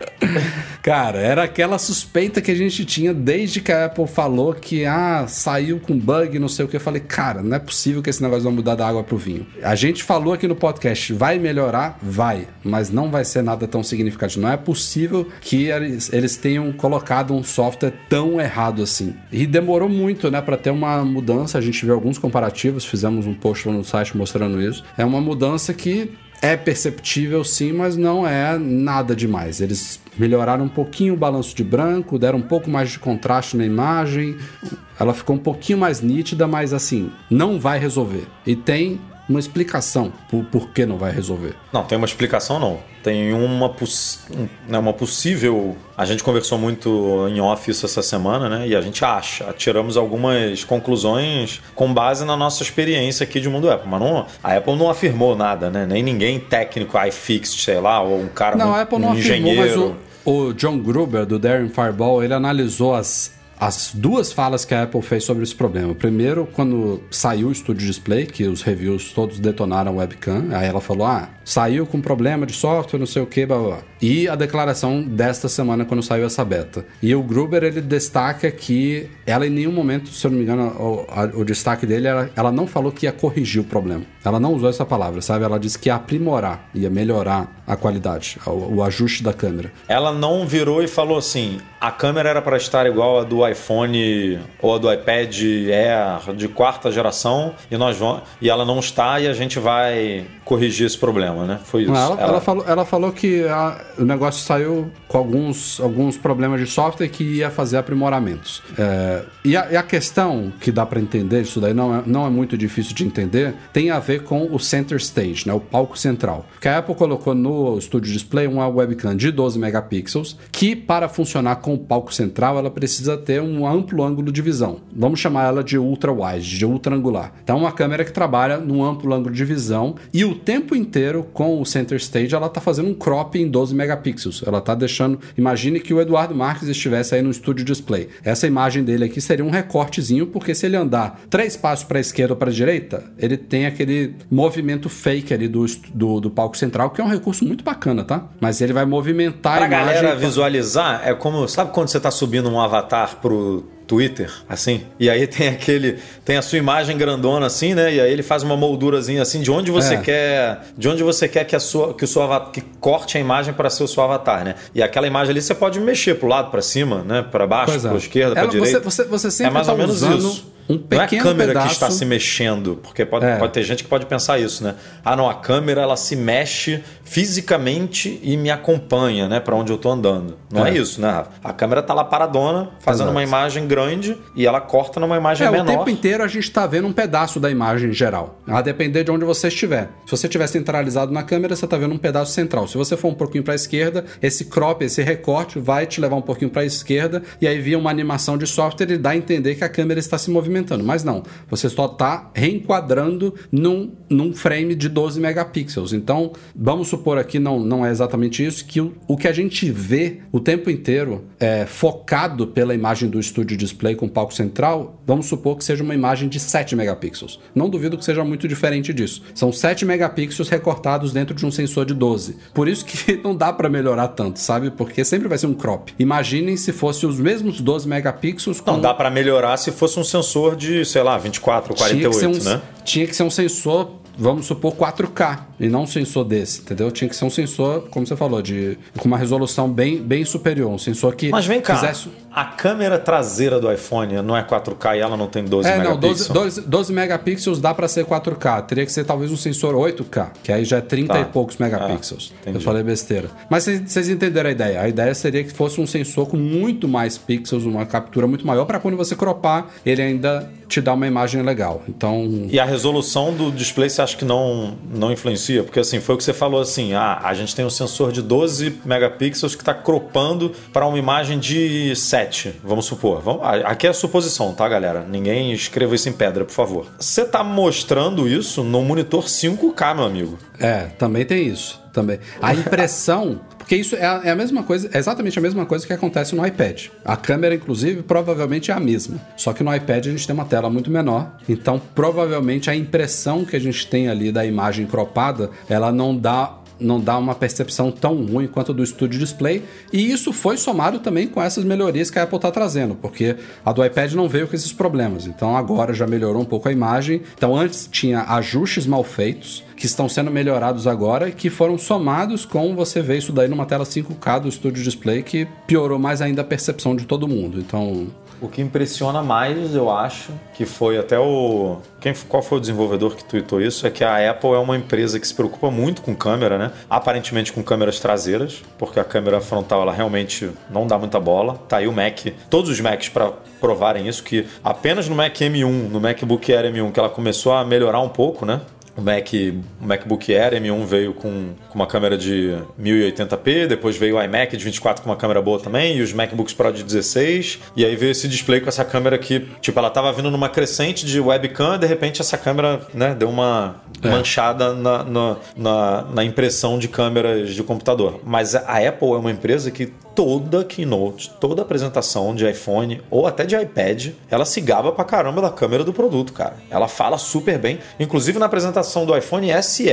Cara, era aquela suspeita que a gente tinha desde que a Apple falou que ah, saiu com bug, não sei o que. Eu falei, cara, não é possível que esse negócio vai mudar da água pro vinho. A gente falou aqui no podcast, vai melhorar? Vai, mas não vai ser nada tão significativo. Não é possível que eles, eles tenham colocado um software tão errado assim. E demorou muito, né, para ter uma mudança. A gente viu alguns comparativos, fizemos um post no site mostrando isso. É uma mudança que é perceptível sim, mas não é nada demais. Eles melhoraram um pouquinho o balanço de branco, deram um pouco mais de contraste na imagem. Ela ficou um pouquinho mais nítida, mas assim, não vai resolver. E tem uma explicação por, por que não vai resolver. Não, tem uma explicação não. Tem uma, né, uma possível. A gente conversou muito em off isso essa semana, né? E a gente acha, tiramos algumas conclusões com base na nossa experiência aqui de mundo Apple. Mas não, a Apple não afirmou nada, né? Nem ninguém técnico, iFixed, sei lá, ou um cara, não, um, a Apple não um engenheiro. Afirmou, mas o, o John Gruber, do Darren Fireball, ele analisou as as duas falas que a Apple fez sobre esse problema. Primeiro, quando saiu o Studio Display, que os reviews todos detonaram o webcam, aí ela falou: ah, saiu com problema de software, não sei o que, blá, blá. E a declaração desta semana, quando saiu essa beta. E o Gruber, ele destaca que ela em nenhum momento, se eu não me engano, o, a, o destaque dele era, ela não falou que ia corrigir o problema. Ela não usou essa palavra, sabe? Ela disse que ia aprimorar, ia melhorar a qualidade, o, o ajuste da câmera. Ela não virou e falou assim: a câmera era para estar igual a do iPhone ou a do iPad Air de quarta geração e nós vamos e ela não está e a gente vai corrigir esse problema, né? Foi isso. Ela, ela... ela falou, ela falou que a, o negócio saiu com alguns, alguns problemas de software que ia fazer aprimoramentos. É, e, a, e, a, questão que dá para entender, isso daí não é, não é muito difícil de entender, tem a ver com o center stage, né? O palco central. Que a Apple colocou no Studio Display uma webcam de 12 megapixels que para funcionar com o palco central ela precisa ter um amplo ângulo de visão. Vamos chamar ela de ultra wide, de ultra angular. Então uma câmera que trabalha num amplo ângulo de visão e o tempo inteiro com o center stage ela tá fazendo um crop em 12 megapixels. Ela tá deixando. Imagine que o Eduardo Marques estivesse aí no estúdio display. Essa imagem dele aqui seria um recortezinho, porque se ele andar três passos para a esquerda ou para a direita, ele tem aquele movimento fake ali do, do, do, palco central, que é um recurso muito bacana, tá? Mas ele vai movimentar pra a imagem. galera visualizar, é como. Sabe quando você tá subindo um avatar pro Twitter, assim. E aí tem aquele, tem a sua imagem grandona assim, né? E aí ele faz uma moldurazinha assim de onde você é. quer, de onde você quer que a sua que o seu avatar, que corte a imagem para ser o seu avatar, né? E aquela imagem ali você pode mexer pro lado, para cima, né? Para baixo, para é. esquerda, para direita. Você, você, você sempre é mais tá ou menos usando... isso um Não é a pequeno câmera pedaço. que está se mexendo, porque pode, É. pode ter gente que pode pensar isso, né? Ah, não, a câmera ela se mexe fisicamente e me acompanha, né, para onde eu tô andando. Não é, É. isso, né? Rafa? A câmera tá lá paradona, fazendo Exato. uma imagem grande e ela corta numa imagem É, menor. o tempo inteiro a gente está vendo um pedaço da imagem geral, a depender de onde você estiver. Se você estiver centralizado na câmera, você está vendo um pedaço central. Se você for um pouquinho para a esquerda, esse crop, esse recorte vai te levar um pouquinho para a esquerda e aí via uma animação de software e dá a entender que a câmera está se movimentando. Mas não, você só está reenquadrando num, num frame de 12 megapixels. Então, vamos supor aqui, não, não é exatamente isso, que o, o que a gente vê o tempo inteiro é focado pela imagem do estúdio display com palco central, vamos supor que seja uma imagem de 7 megapixels. Não duvido que seja muito diferente disso. São 7 megapixels recortados dentro de um sensor de 12. Por isso que não dá para melhorar tanto, sabe? Porque sempre vai ser um crop. Imaginem se fosse os mesmos 12 megapixels com Não, dá para melhorar se fosse um sensor de, sei lá, 24, tinha que, 48, ser um, né? tinha que ser um sensor, vamos supor, 4K, e não um sensor desse, entendeu? Tinha que ser um sensor, como você falou, de com uma resolução bem, bem superior, um sensor que Mas vem cá, fizesse... a câmera traseira do iPhone não é 4K e ela não tem 12 É, não, megapixels? 12, 12, 12 megapixels dá pra ser 4K. Teria que ser talvez um sensor 8K, que aí já é 30 Tá. e poucos megapixels. Ah. Eu falei besteira. Mas vocês- entenderam a ideia. A ideia seria que fosse um sensor com muito mais pixels, uma captura muito maior, pra quando você cropar, ele ainda te dá uma imagem legal. Então, E a resolução do display você acha que não, não influencia? Porque assim, foi o que você falou assim, ah, a gente tem um sensor de 12 megapixels que está cropando para uma imagem de 7, vamos supor. Vamos, aqui é suposição, tá, galera? Ninguém escreva isso em pedra, por favor. Você está mostrando isso no monitor 5K, meu amigo. É, também tem isso. Também. A impressão. Porque isso é a, é a mesma coisa, é exatamente a mesma coisa que acontece no iPad. A câmera, inclusive, provavelmente é a mesma. Só que no iPad a gente tem uma tela muito menor. Então, provavelmente a impressão que a gente tem ali da imagem cropada, ela não dá não dá uma percepção tão ruim quanto do Studio Display. E isso foi somado também com essas melhorias que a Apple está trazendo, porque a do iPad não veio com esses problemas. Então agora já melhorou um pouco a imagem. Então antes tinha ajustes mal feitos que estão sendo melhorados agora e que foram somados com você ver isso daí numa tela 5K do Studio Display que piorou mais ainda a percepção de todo mundo. Então O que impressiona mais, eu acho, que foi até o. Quem, qual foi o desenvolvedor que tweetou isso? É que a Apple é uma empresa que se preocupa muito com câmera, né? Aparentemente com câmeras traseiras, porque a câmera frontal ela realmente não dá muita bola. Tá aí o Mac, todos os Macs para provarem isso, que apenas no Mac M1, no MacBook Air M1, que ela começou a melhorar um pouco, né? O, Mac, o MacBook Air M1 veio com, com uma câmera de 1080p, depois veio o iMac de 24 com uma câmera boa também, e os MacBooks Pro de 16, e aí veio esse display com essa câmera que, tipo, ela tava vindo numa crescente de webcam, e de repente essa câmera, né, deu uma manchada na, na, na, na impressão de câmeras de computador. Mas a Apple é uma empresa que toda keynote, toda apresentação de iPhone ou até de iPad, ela se gaba pra caramba da câmera do produto, cara. Ela fala super bem. Inclusive na apresentação do iPhone SE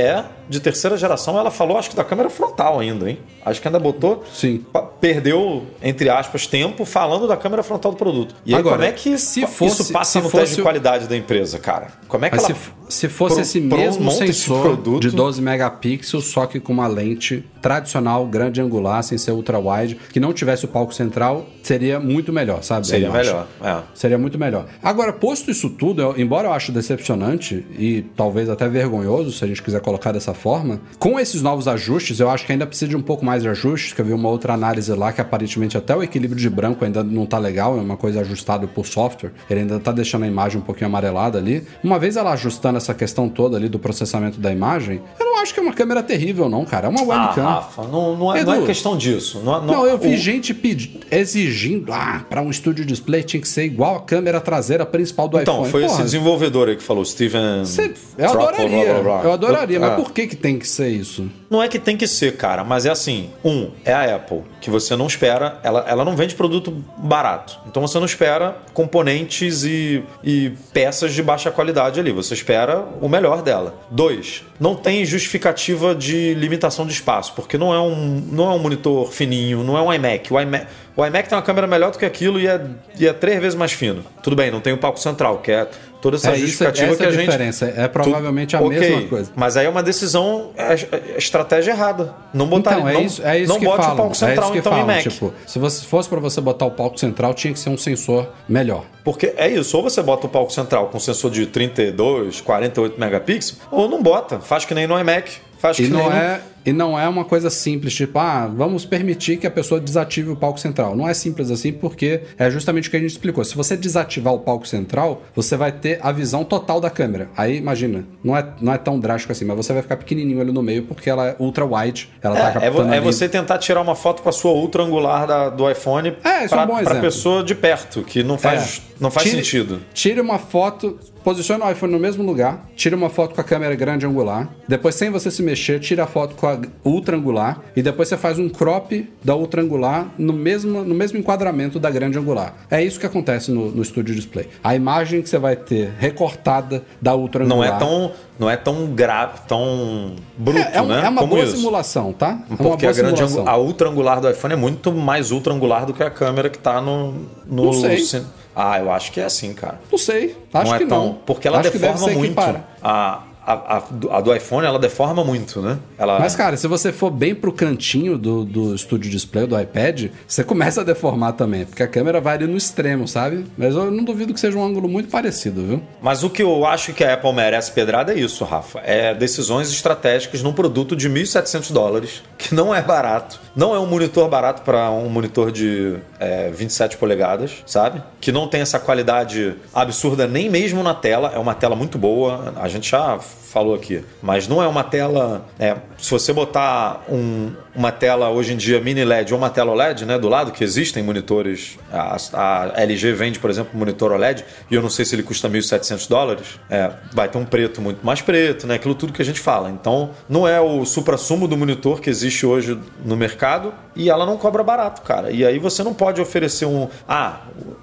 de terceira geração, ela falou, acho que da câmera frontal ainda, hein? Acho que ainda botou. Sim. Perdeu, entre aspas, tempo falando da câmera frontal do produto. E aí, Agora, como é que se isso fosse- passa se no teste fosse de o- qualidade da empresa, cara? Como é que ela. se, se fosse pro- esse mesmo sensor produto- de 12 megapixels, só que com uma lente tradicional, grande angular, sem ser ultra wide, que não tivesse o palco central, seria muito melhor, sabe? Seria melhor, é. Seria muito melhor. Agora, posto isso tudo, eu- embora eu ache decepcionante e talvez até vergonhoso, se a gente quiser colocar dessa forma, com esses novos ajustes, eu acho que ainda precisa de um pouco mais de ajustes, que eu vi uma outra análise lá que aparentemente até o equilíbrio de branco ainda não tá legal, é uma coisa ajustada por software, ele ainda tá deixando a imagem um pouquinho amarelada ali. Uma vez ela ajustando essa questão toda ali do processamento da imagem, eu não acho que é uma câmera terrível não, cara, é uma Ah, webcam. Rafa, não, não, é, não é questão disso. Não, Não, eu vi gente pedi- exigindo, ah, para um estúdio display tinha que ser igual a câmera traseira principal do Então, iPhone. foi esse Porra, desenvolvedor aí que falou, Steven. cê- eu adoraria, blá, blá, blá. eu adoraria, mas É. por que que tem que ser isso? Não é que tem que ser, cara, mas é assim: um, é a Apple, que você não espera, ela, ela não vende produto barato. Então você não espera componentes e, e peças de baixa qualidade ali. Você espera o melhor dela. Dois, não tem justificativa de limitação de espaço, porque não é um, não é um monitor fininho, não é um iMac. O iMac, o iMac tem uma câmera melhor do que aquilo e é, e é três vezes mais fino. Tudo bem, não tem o palco central, que é toda essa É isso, justificativa essa que é a a gente. diferença. É provavelmente a Ok, mesma coisa. Mas aí é uma decisão, é, é estratégia errada. Não botar Então, é não, isso, é isso não que bote falam. o palco é central isso que então falam. em Mac. Tipo, se você fosse para você botar o palco central, tinha que ser um sensor melhor. Porque é isso, ou você bota o palco central com sensor de 32, 48 megapixels, ou não bota, faz que nem no iMac. Faz E que nem não, é, e não é uma coisa simples, tipo, ah, vamos permitir que a pessoa desative o palco central. Não é simples assim, porque é justamente o que a gente explicou. Se você desativar o palco central, você vai ter a visão total da câmera. Aí, imagina, não é, não é tão drástico assim, mas você vai ficar pequenininho ali no meio, porque ela é ultra wide. Ela tá É, é, captando é você tentar tirar uma foto com a sua ultra angular da- do iPhone É, isso é um pra pessoa de perto, que não faz, É. não faz Tire- sentido. Tire uma foto, posiciona o iPhone no mesmo lugar, tira uma foto com a câmera grande angular, depois sem você se mexer, tira a foto com a ultra angular e depois você faz um crop da ultra angular no mesmo, no mesmo enquadramento da grande angular. É isso que acontece no, no Studio Display. A imagem que você vai ter recortada da ultra Não é tão, não é tão grave, tão bruto, é, é um- né? é uma Como boa isso. simulação, tá? É uma Porque boa a, grande simulação. a ultra angular do iPhone é muito mais ultra angular do que a câmera que tá no. no Não sei. Ah, eu acho que é assim, cara. Não sei, acho não é que tão. não. Porque ela acho deforma muito. A, a, a, do- a do iPhone, ela deforma muito, né? Ela, Mas, cara, se você for bem pro cantinho do, do Studio Display do iPad, você começa a deformar também, porque a câmera vai ali no extremo, sabe? Mas eu não duvido que seja um ângulo muito parecido, viu? Mas o que eu acho que a Apple merece pedrada é isso, Rafa. É decisões estratégicas num produto de 1.700 dólares, que não é barato. Não é um monitor barato para um monitor de é, 27 polegadas, sabe? Que não tem essa qualidade absurda nem mesmo na tela. É uma tela muito boa. A gente já falou aqui. Mas não é uma tela. é, se você botar um- uma tela hoje em dia mini LED ou uma tela OLED, né, do lado, que existem monitores. A, a LG vende, por exemplo, um monitor OLED, e eu não sei se ele custa 1.700 dólares. É, vai ter um preto muito mais preto, né? Aquilo tudo que a gente fala. Então, não é o supra-sumo do monitor que existe hoje no mercado e ela não cobra barato, cara. E aí você não pode oferecer um. Ah,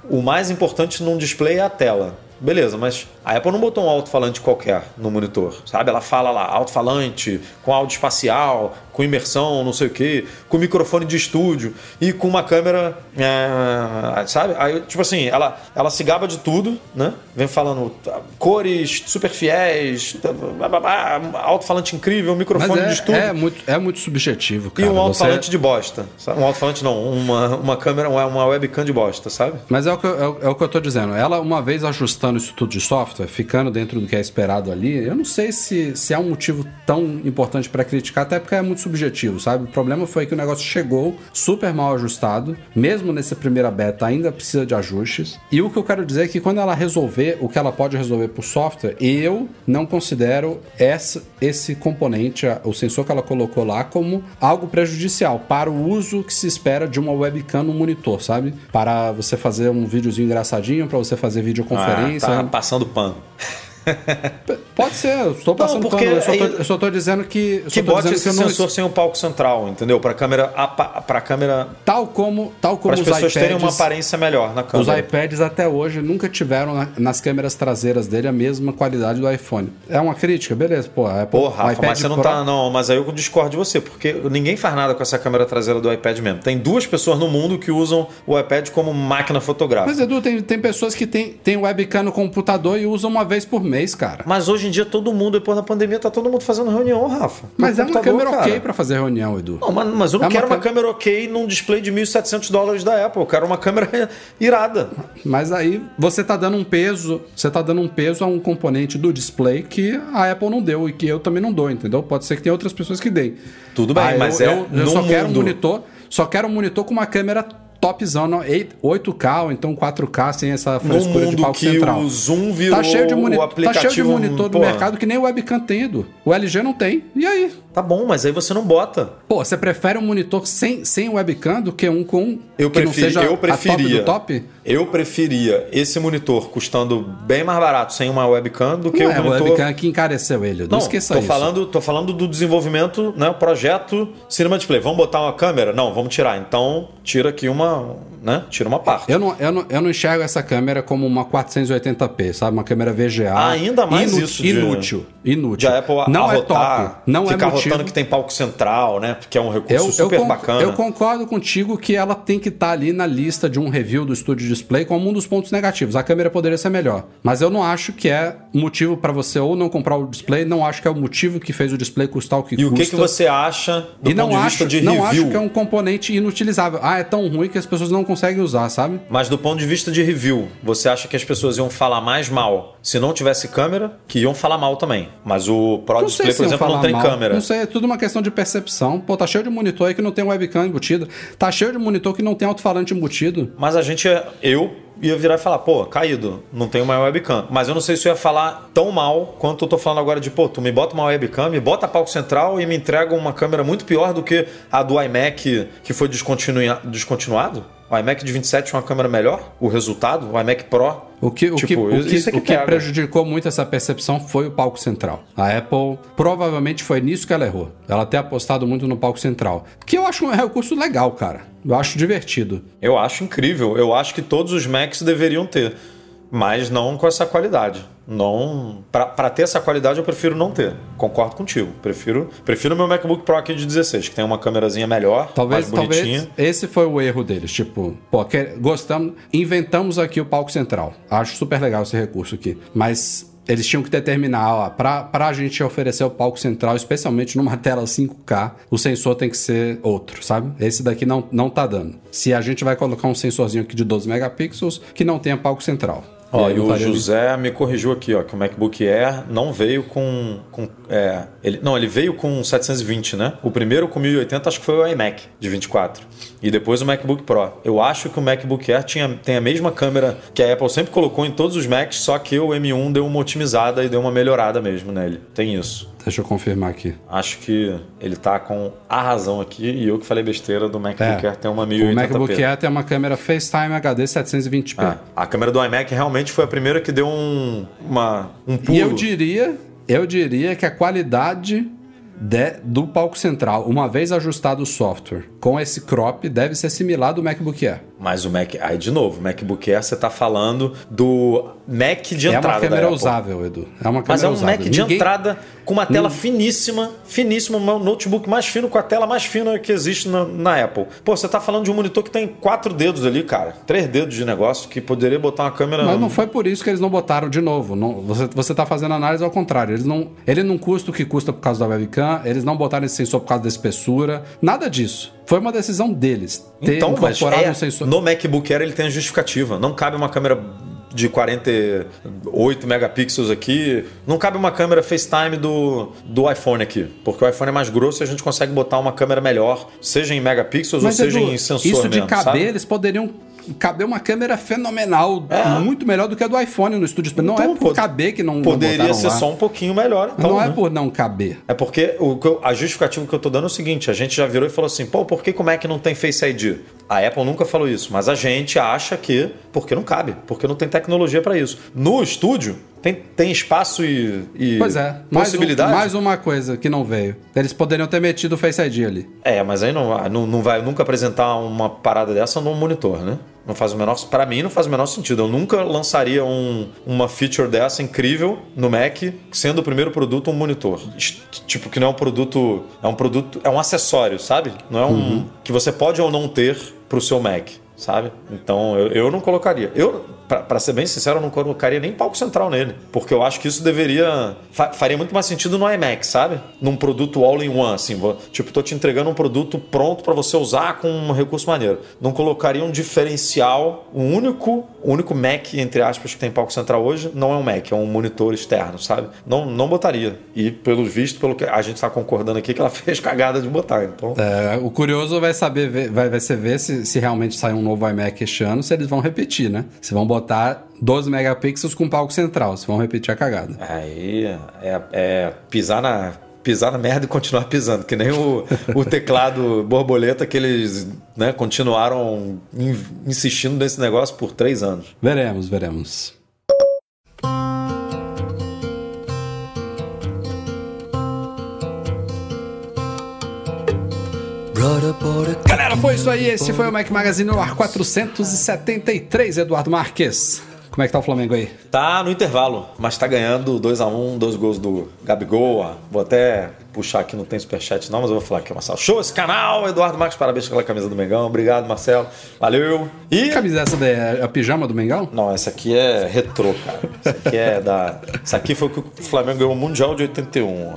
o mais importante num display é a tela. Beleza, mas a Apple não botou um alto-falante qualquer no monitor, sabe? Ela fala lá, alto-falante, com áudio espacial, com imersão, não sei o quê, com microfone de estúdio e com uma câmera, é, sabe? Aí, tipo assim, ela, ela se gaba de tudo, né? Vem falando tá, cores super fiéis, tá, alto-falante incrível, microfone de é, estúdio. é muito, é muito subjetivo, E cara. um Você- alto-falante de bosta. Sabe? Um alto-falante não, uma, uma câmera, uma, webcam de bosta, sabe? Mas é o, que eu, é, o- é o que eu tô dizendo. Ela, uma vez ajustando isso tudo de software, ficando dentro do que é esperado ali, eu não sei se, se é um motivo tão importante pra criticar, até porque é muito subjetivo, sabe? O problema foi que o negócio chegou super mal ajustado, mesmo nessa primeira beta ainda precisa de ajustes. E o que eu quero dizer é que quando ela resolver o que ela pode resolver por software, eu não considero essa, esse componente, o sensor que ela colocou lá, como algo prejudicial para o uso que se espera de uma webcam no monitor, sabe? Para você fazer um videozinho engraçadinho, para você fazer videoconferência. Ah, tá passando pano. Pode ser, eu estou passando porque pano, eu só, tô, eu só tô dizendo que. Que bote esse que eu não- sensor sem o palco central, entendeu? Para câmera, para câmera, Tal como, tal como os pessoas terem uma iPads. aparência melhor na Os câmera. iPads até hoje nunca tiveram na- nas câmeras traseiras dele a mesma qualidade do iPhone. É uma crítica, beleza, pô. Apple, Pô, Rafa, mas você não Pro- tá. Não, mas aí eu discordo de você, porque ninguém faz nada com essa câmera traseira do iPad mesmo. Tem duas pessoas no mundo que usam o iPad como máquina fotográfica. Mas Edu, tem, tem pessoas que tem, tem webcam no computador e usam uma vez por mês, cara. Mas hoje em dia todo mundo, depois da pandemia, tá todo mundo fazendo reunião, Rafa. Mas é uma câmera cara. ok pra fazer reunião, Edu. Não, mas, mas eu não É uma quero uma cam- câmera ok num display de 1.700 dólares da Apple. Eu quero uma câmera irada. Mas aí você tá dando um peso, você tá dando um peso a um componente do display que a Apple não deu e que eu também não dou, entendeu? Pode ser que tenha outras pessoas que deem. Tudo bem, Ah, eu- mas é eu, eu só quero um mundo. monitor, só quero um monitor com uma câmera topzão, 8K ou então 4K sem essa frescura de palco central. o Zoom virou Tá cheio de, moni o tá cheio de monitor do mercado que nem o webcam tem, Edu. O LG não tem. E aí? Tá bom, mas aí você não bota. Pô, você prefere um monitor sem, sem webcam do que um com Eu, que não preferi, seja eu top preferia. do top? Eu preferia esse monitor custando bem mais barato sem uma webcam do que Não o é monitor. webcam que encareceu ele, Edu. Não, esqueça tô isso. falando, tô falando do desenvolvimento, né? Projeto Cinema Display. Vamos botar uma câmera? Não, vamos tirar. Então, tira aqui uma, né? Tira uma parte. Eu não, eu, não, eu não enxergo essa câmera como uma 480p, sabe? Uma câmera VGA. Ainda mais Inú- isso de- Inútil. Inútil. de Apple não é arrotar, top. Não é botando que tem palco central, né? Que é um recurso super con- bacana. eu concordo contigo que ela tem que estar ali na lista de um review do Studio Display como um dos pontos negativos. A câmera poderia ser melhor. Mas eu não acho que é motivo pra você ou não comprar o display, não acho que é o motivo que fez o display custar o que E o custa. que, que você acha do e não ponto de acho, vista de não review? acho que é um componente inutilizável. Ah, é tão ruim que as pessoas não conseguem usar, sabe? Mas do ponto de vista de review, você acha que as pessoas iam falar mais mal se não tivesse câmera? Que iam falar mal também. Mas o Pro Não Display, por exemplo, não tem mal. câmera. Sei, é tudo uma questão de percepção. Pô, tá cheio de monitor aí que não tem webcam embutido. Tá cheio de monitor que não tem alto-falante embutido. Mas a gente, eu ia virar e falar, pô, caído, não tem uma webcam. Mas eu não sei se eu ia falar tão mal quanto eu tô falando agora de, pô, tu me bota uma webcam, me bota palco central e me entrega uma câmera muito pior do que a do iMac que foi descontinua- descontinuado. O iMac de 27 é uma câmera melhor, o resultado, o iMac Pro. O que, o Tipo, que, o que, é o que pega. prejudicou muito essa percepção foi o palco central. A Apple provavelmente foi nisso que ela errou. Ela ter apostado muito no palco central. Que eu acho um recurso legal, cara. Eu acho divertido. Eu acho incrível. Eu acho que todos os Macs deveriam ter. Mas não com essa qualidade. Não. Para ter essa qualidade, eu prefiro não ter. Concordo contigo. Prefiro prefiro meu MacBook Pro aqui de 16, que tem uma câmerazinha melhor, Talvez, mais bonitinha. talvez esse foi o erro deles. Tipo, pô, gostamos, inventamos aqui o palco central. Acho super legal esse recurso aqui. Mas eles tinham que determinar, ó, pra, pra gente oferecer o palco central, especialmente numa tela 5K, o sensor tem que ser outro, sabe? Esse daqui não, não tá dando. Se a gente vai colocar um sensorzinho aqui de 12 megapixels que não tenha palco central. Ó, e o José me corrigiu aqui, ó, que o MacBook Air não veio com. com é, ele, não, ele veio com 720, né? O primeiro com 1080 acho que foi o iMac de 24. E depois o MacBook Pro. Eu acho que o MacBook Air tinha, tem a mesma câmera que a Apple sempre colocou em todos os Macs, só que o M1 deu uma otimizada e deu uma melhorada mesmo nele. Tem isso. Deixa eu confirmar aqui. Acho que ele tá com a razão aqui e eu que falei besteira do MacBook Air tem uma É. o 1080p. MacBook Air tem uma câmera FaceTime HD 720p. Ah, a câmera do iMac realmente foi a primeira que deu um, uma, um pulo. E eu diria, eu diria que a qualidade de- do palco central, uma vez ajustado o software com esse crop, deve ser similar do MacBook Air. Mas o Mac, aí de novo, o MacBook Air você tá falando do Mac de é entrada uma câmera usável, Edu. É uma câmera Mas é um usável. Mac de Ninguém- entrada com uma tela finíssima, finíssima, um notebook mais fino com a tela mais fina que existe na, na Apple. Pô, você tá falando de um monitor que tem quatro dedos ali, cara. Três dedos de negócio que poderia botar uma câmera. Mas não foi por isso que eles não botaram de novo. Não, você, você tá fazendo análise ao contrário. Eles não, ele não custa o que custa por causa da webcam, eles não botaram esse sensor por causa da espessura, nada disso. Foi uma decisão deles. Ter Então, mas incorporado é, um sensor. no MacBook Air ele tem a justificativa. Não cabe uma câmera de 48 megapixels aqui. Não cabe uma câmera FaceTime do, do iPhone aqui. Porque o iPhone é mais grosso e a gente consegue botar uma câmera melhor, seja em megapixels ou seja Edu, em sensor isso de mesmo, caber, sabe? eles poderiam caber uma câmera fenomenal, muito melhor do que a do iPhone no estúdio. não Então, é por caber que não Poderia ser lá. só um pouquinho melhor. Então, não é né? por não caber. É porque o, eu- a justificativa que eu tô dando é o seguinte: a gente já virou e falou assim, pô, por que como é que não tem Face ID? A Apple nunca falou isso, mas a gente acha que porque não cabe, porque não tem tecnologia para isso. No estúdio tem, tem espaço e, e Pois é, mais, um, possibilidade. mais uma coisa que não veio. Eles poderiam ter metido o Face ID ali. É, mas aí não, não, não vai nunca apresentar uma parada dessa num monitor, né? Não faz o menor, para mim não faz o menor sentido. Eu nunca lançaria um- uma feature dessa incrível no Mac, sendo o primeiro produto um monitor. Tipo que não é um produto, é um produto, é um acessório, sabe? Não é um que você pode ou não ter pro seu Mac, sabe? Então eu, eu não colocaria. Eu, pra ser bem sincero, eu não colocaria nem palco central nele, porque eu acho que isso deveria fa- faria muito mais sentido no iMac, sabe? Num produto all-in-one, assim, vou- tipo, tô te entregando um produto pronto para você usar com um recurso maneiro. Não colocaria um diferencial, o único, único Mac entre aspas que tem palco central hoje não é um Mac, é um monitor externo, sabe? Não, não botaria. E pelo visto, pelo que a gente tá concordando aqui que ela fez cagada de botar, então. É, o curioso vai saber vai, vai ser ver se, se realmente sai um novo iMac este ano, se eles vão repetir, né? Se vão botar 12 megapixels com palco central, se vão repetir a cagada. Aí é, é pisar na pisar na merda e continuar pisando, que nem o, o teclado borboleta que eles né, continuaram in- insistindo nesse negócio por três anos. Veremos, veremos. Galera, foi isso aí. Esse foi o Mac Magazine no ar 473, Eduardo Marques. Como é que tá o Flamengo aí? Tá no intervalo, mas tá ganhando 2x1, dois gols do Gabigol. Vou até puxar aqui, não tem superchat não, mas eu vou falar aqui, Marcelo. Show esse canal, Eduardo Marcos, parabéns pela camisa do Mengão. Obrigado, Marcelo. Valeu. E... Que camisa é essa daí? É a pijama do Mengão? Não, essa aqui é retrô, cara. Essa aqui é da... Essa aqui foi o que o Flamengo ganhou o Mundial de 81.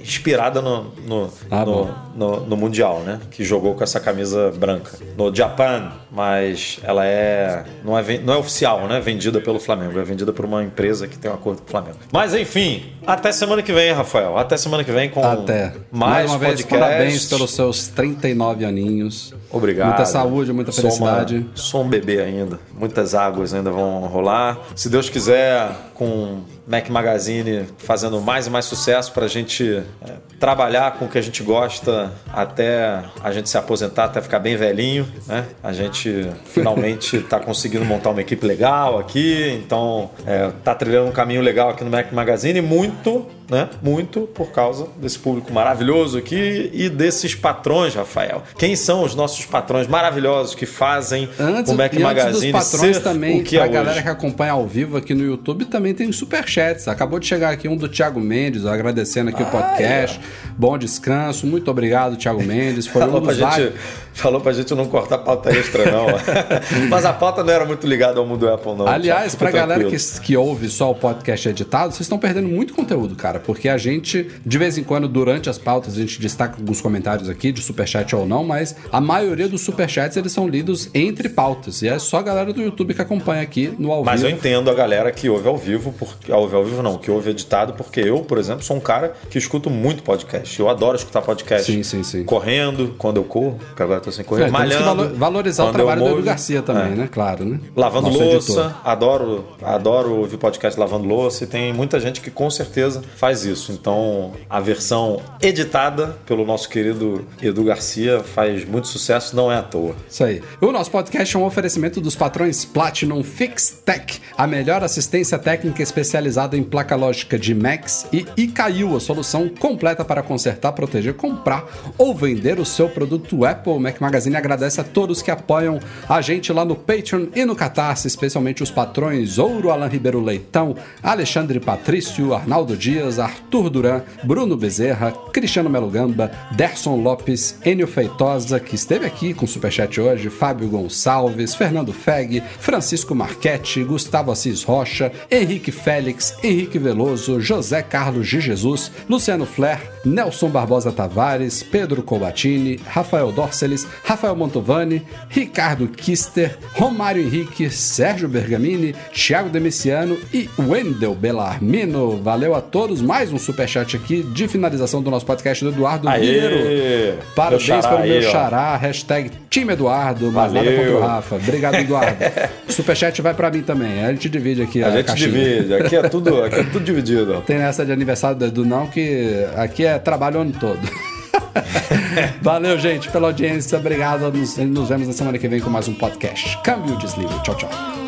Inspirada no, no, ah, no, no, no, Mundial, né? Que jogou com essa camisa branca. No Japan, mas ela é... Não é, não é oficial, né? Vendida pelo Flamengo. É vendida por uma empresa que tem um acordo com o Flamengo. Mas enfim, até semana que vem, Rafael. Até semana que vem com Até. mais, mais uma vez, parabéns pelos seus 39 aninhos. Obrigado. Muita saúde, muita felicidade. Sou, uma, sou um bebê ainda. Muitas águas ainda vão rolar. Se Deus quiser, com Mac Magazine fazendo mais e mais sucesso para a gente é, trabalhar com o que a gente gosta até a gente se aposentar, até ficar bem velhinho. Né? A gente finalmente está conseguindo montar uma equipe legal aqui, então está é, trilhando um caminho legal aqui no Mac Magazine, muito, né? Muito por causa desse público maravilhoso aqui e desses patrões, Rafael. Quem são os nossos patrões maravilhosos que fazem antes, o Mac Magazine antes dos patrões ser também, o que é galera hoje? que acompanha ao vivo aqui no YouTube também tem superchats. Acabou de chegar aqui um do Thiago Mendes, agradecendo aqui ah, o podcast. É. Bom descanso, muito obrigado, Thiago Mendes. Foi falou, um pra gente, falou pra gente não cortar pauta extra, não. Mas a pauta não era muito ligada ao mundo Apple, não. Aliás, pra galera que, que ouve só o podcast editado, vocês estão perdendo muito conteúdo, cara, porque a gente, de vez em quando, durante as pautas, a gente destaca alguns comentários aqui, de superchat ou não, mas a maioria dos superchats eles são lidos entre pautas. E é só a galera do YouTube que acompanha aqui no ao Mas vivo. eu entendo a galera que ouve ao vivo, porque, ouve ao vivo não, que ouve editado, porque eu, por exemplo, sou um cara que escuto muito podcast. Eu adoro escutar podcast. Sim, sim, sim. Correndo, quando eu corro, porque agora eu tô sem correr, É, que malhando. valo- valorizar o trabalho do. Edu Garcia também, É. né? Claro, né? Lavando Nosso louça, editor. adoro, adoro ouvir podcast lavando louça e tem muita gente que com certeza faz isso. Então, a versão editada pelo nosso querido Edu Garcia faz muito sucesso, não é à toa. Isso aí. O nosso podcast é um oferecimento dos patrões Platinum Fix Tech, a melhor assistência técnica especializada em placa lógica de Macs e Icaiu, a solução completa para consertar, proteger, comprar ou vender o seu produto Apple. O Mac Magazine agradece a todos que apoiam a gente lá no Patreon e no Catarse, especialmente os patrões Ouro Alan Ribeiro Leitão, Alexandre Patrício, Arnaldo Dias, Arthur Duran, Bruno Bezerra, Cristiano Melo Gamba, Derson Lopes, Enio Feitosa, que esteve aqui com o Superchat hoje, Fábio Gonçalves, Fernando Feg, Francisco Marchetti, Gustavo Assis Rocha, Henrique Félix, Henrique Veloso, José Carlos de Jesus, Luciano Flair, Nelson Barbosa Tavares, Pedro Colbatini, Rafael Dorceles, Rafael Montovani, Ricardo Kister, Romário Henrique, Sérgio Bergamini, Thiago Demiciano e Wendel Bellarmino. Valeu a todos. Mais um superchat aqui de finalização do nosso podcast do Eduardo! Mineiro. Parabéns para o meu xará. Hashtag time Eduardo. Mais nada Valeu. contra o Rafa. Obrigado, Eduardo. superchat vai para mim também. A gente divide aqui a, A gente caixinha. divide, aqui é tudo, aqui é tudo dividido. Tem essa de aniversário do não, que aqui é trabalho o ano todo. Valeu, gente, pela audiência. Obrigado. Nos, nos vemos na semana que vem com mais um podcast. Câmbio desligo. Tchau, tchau.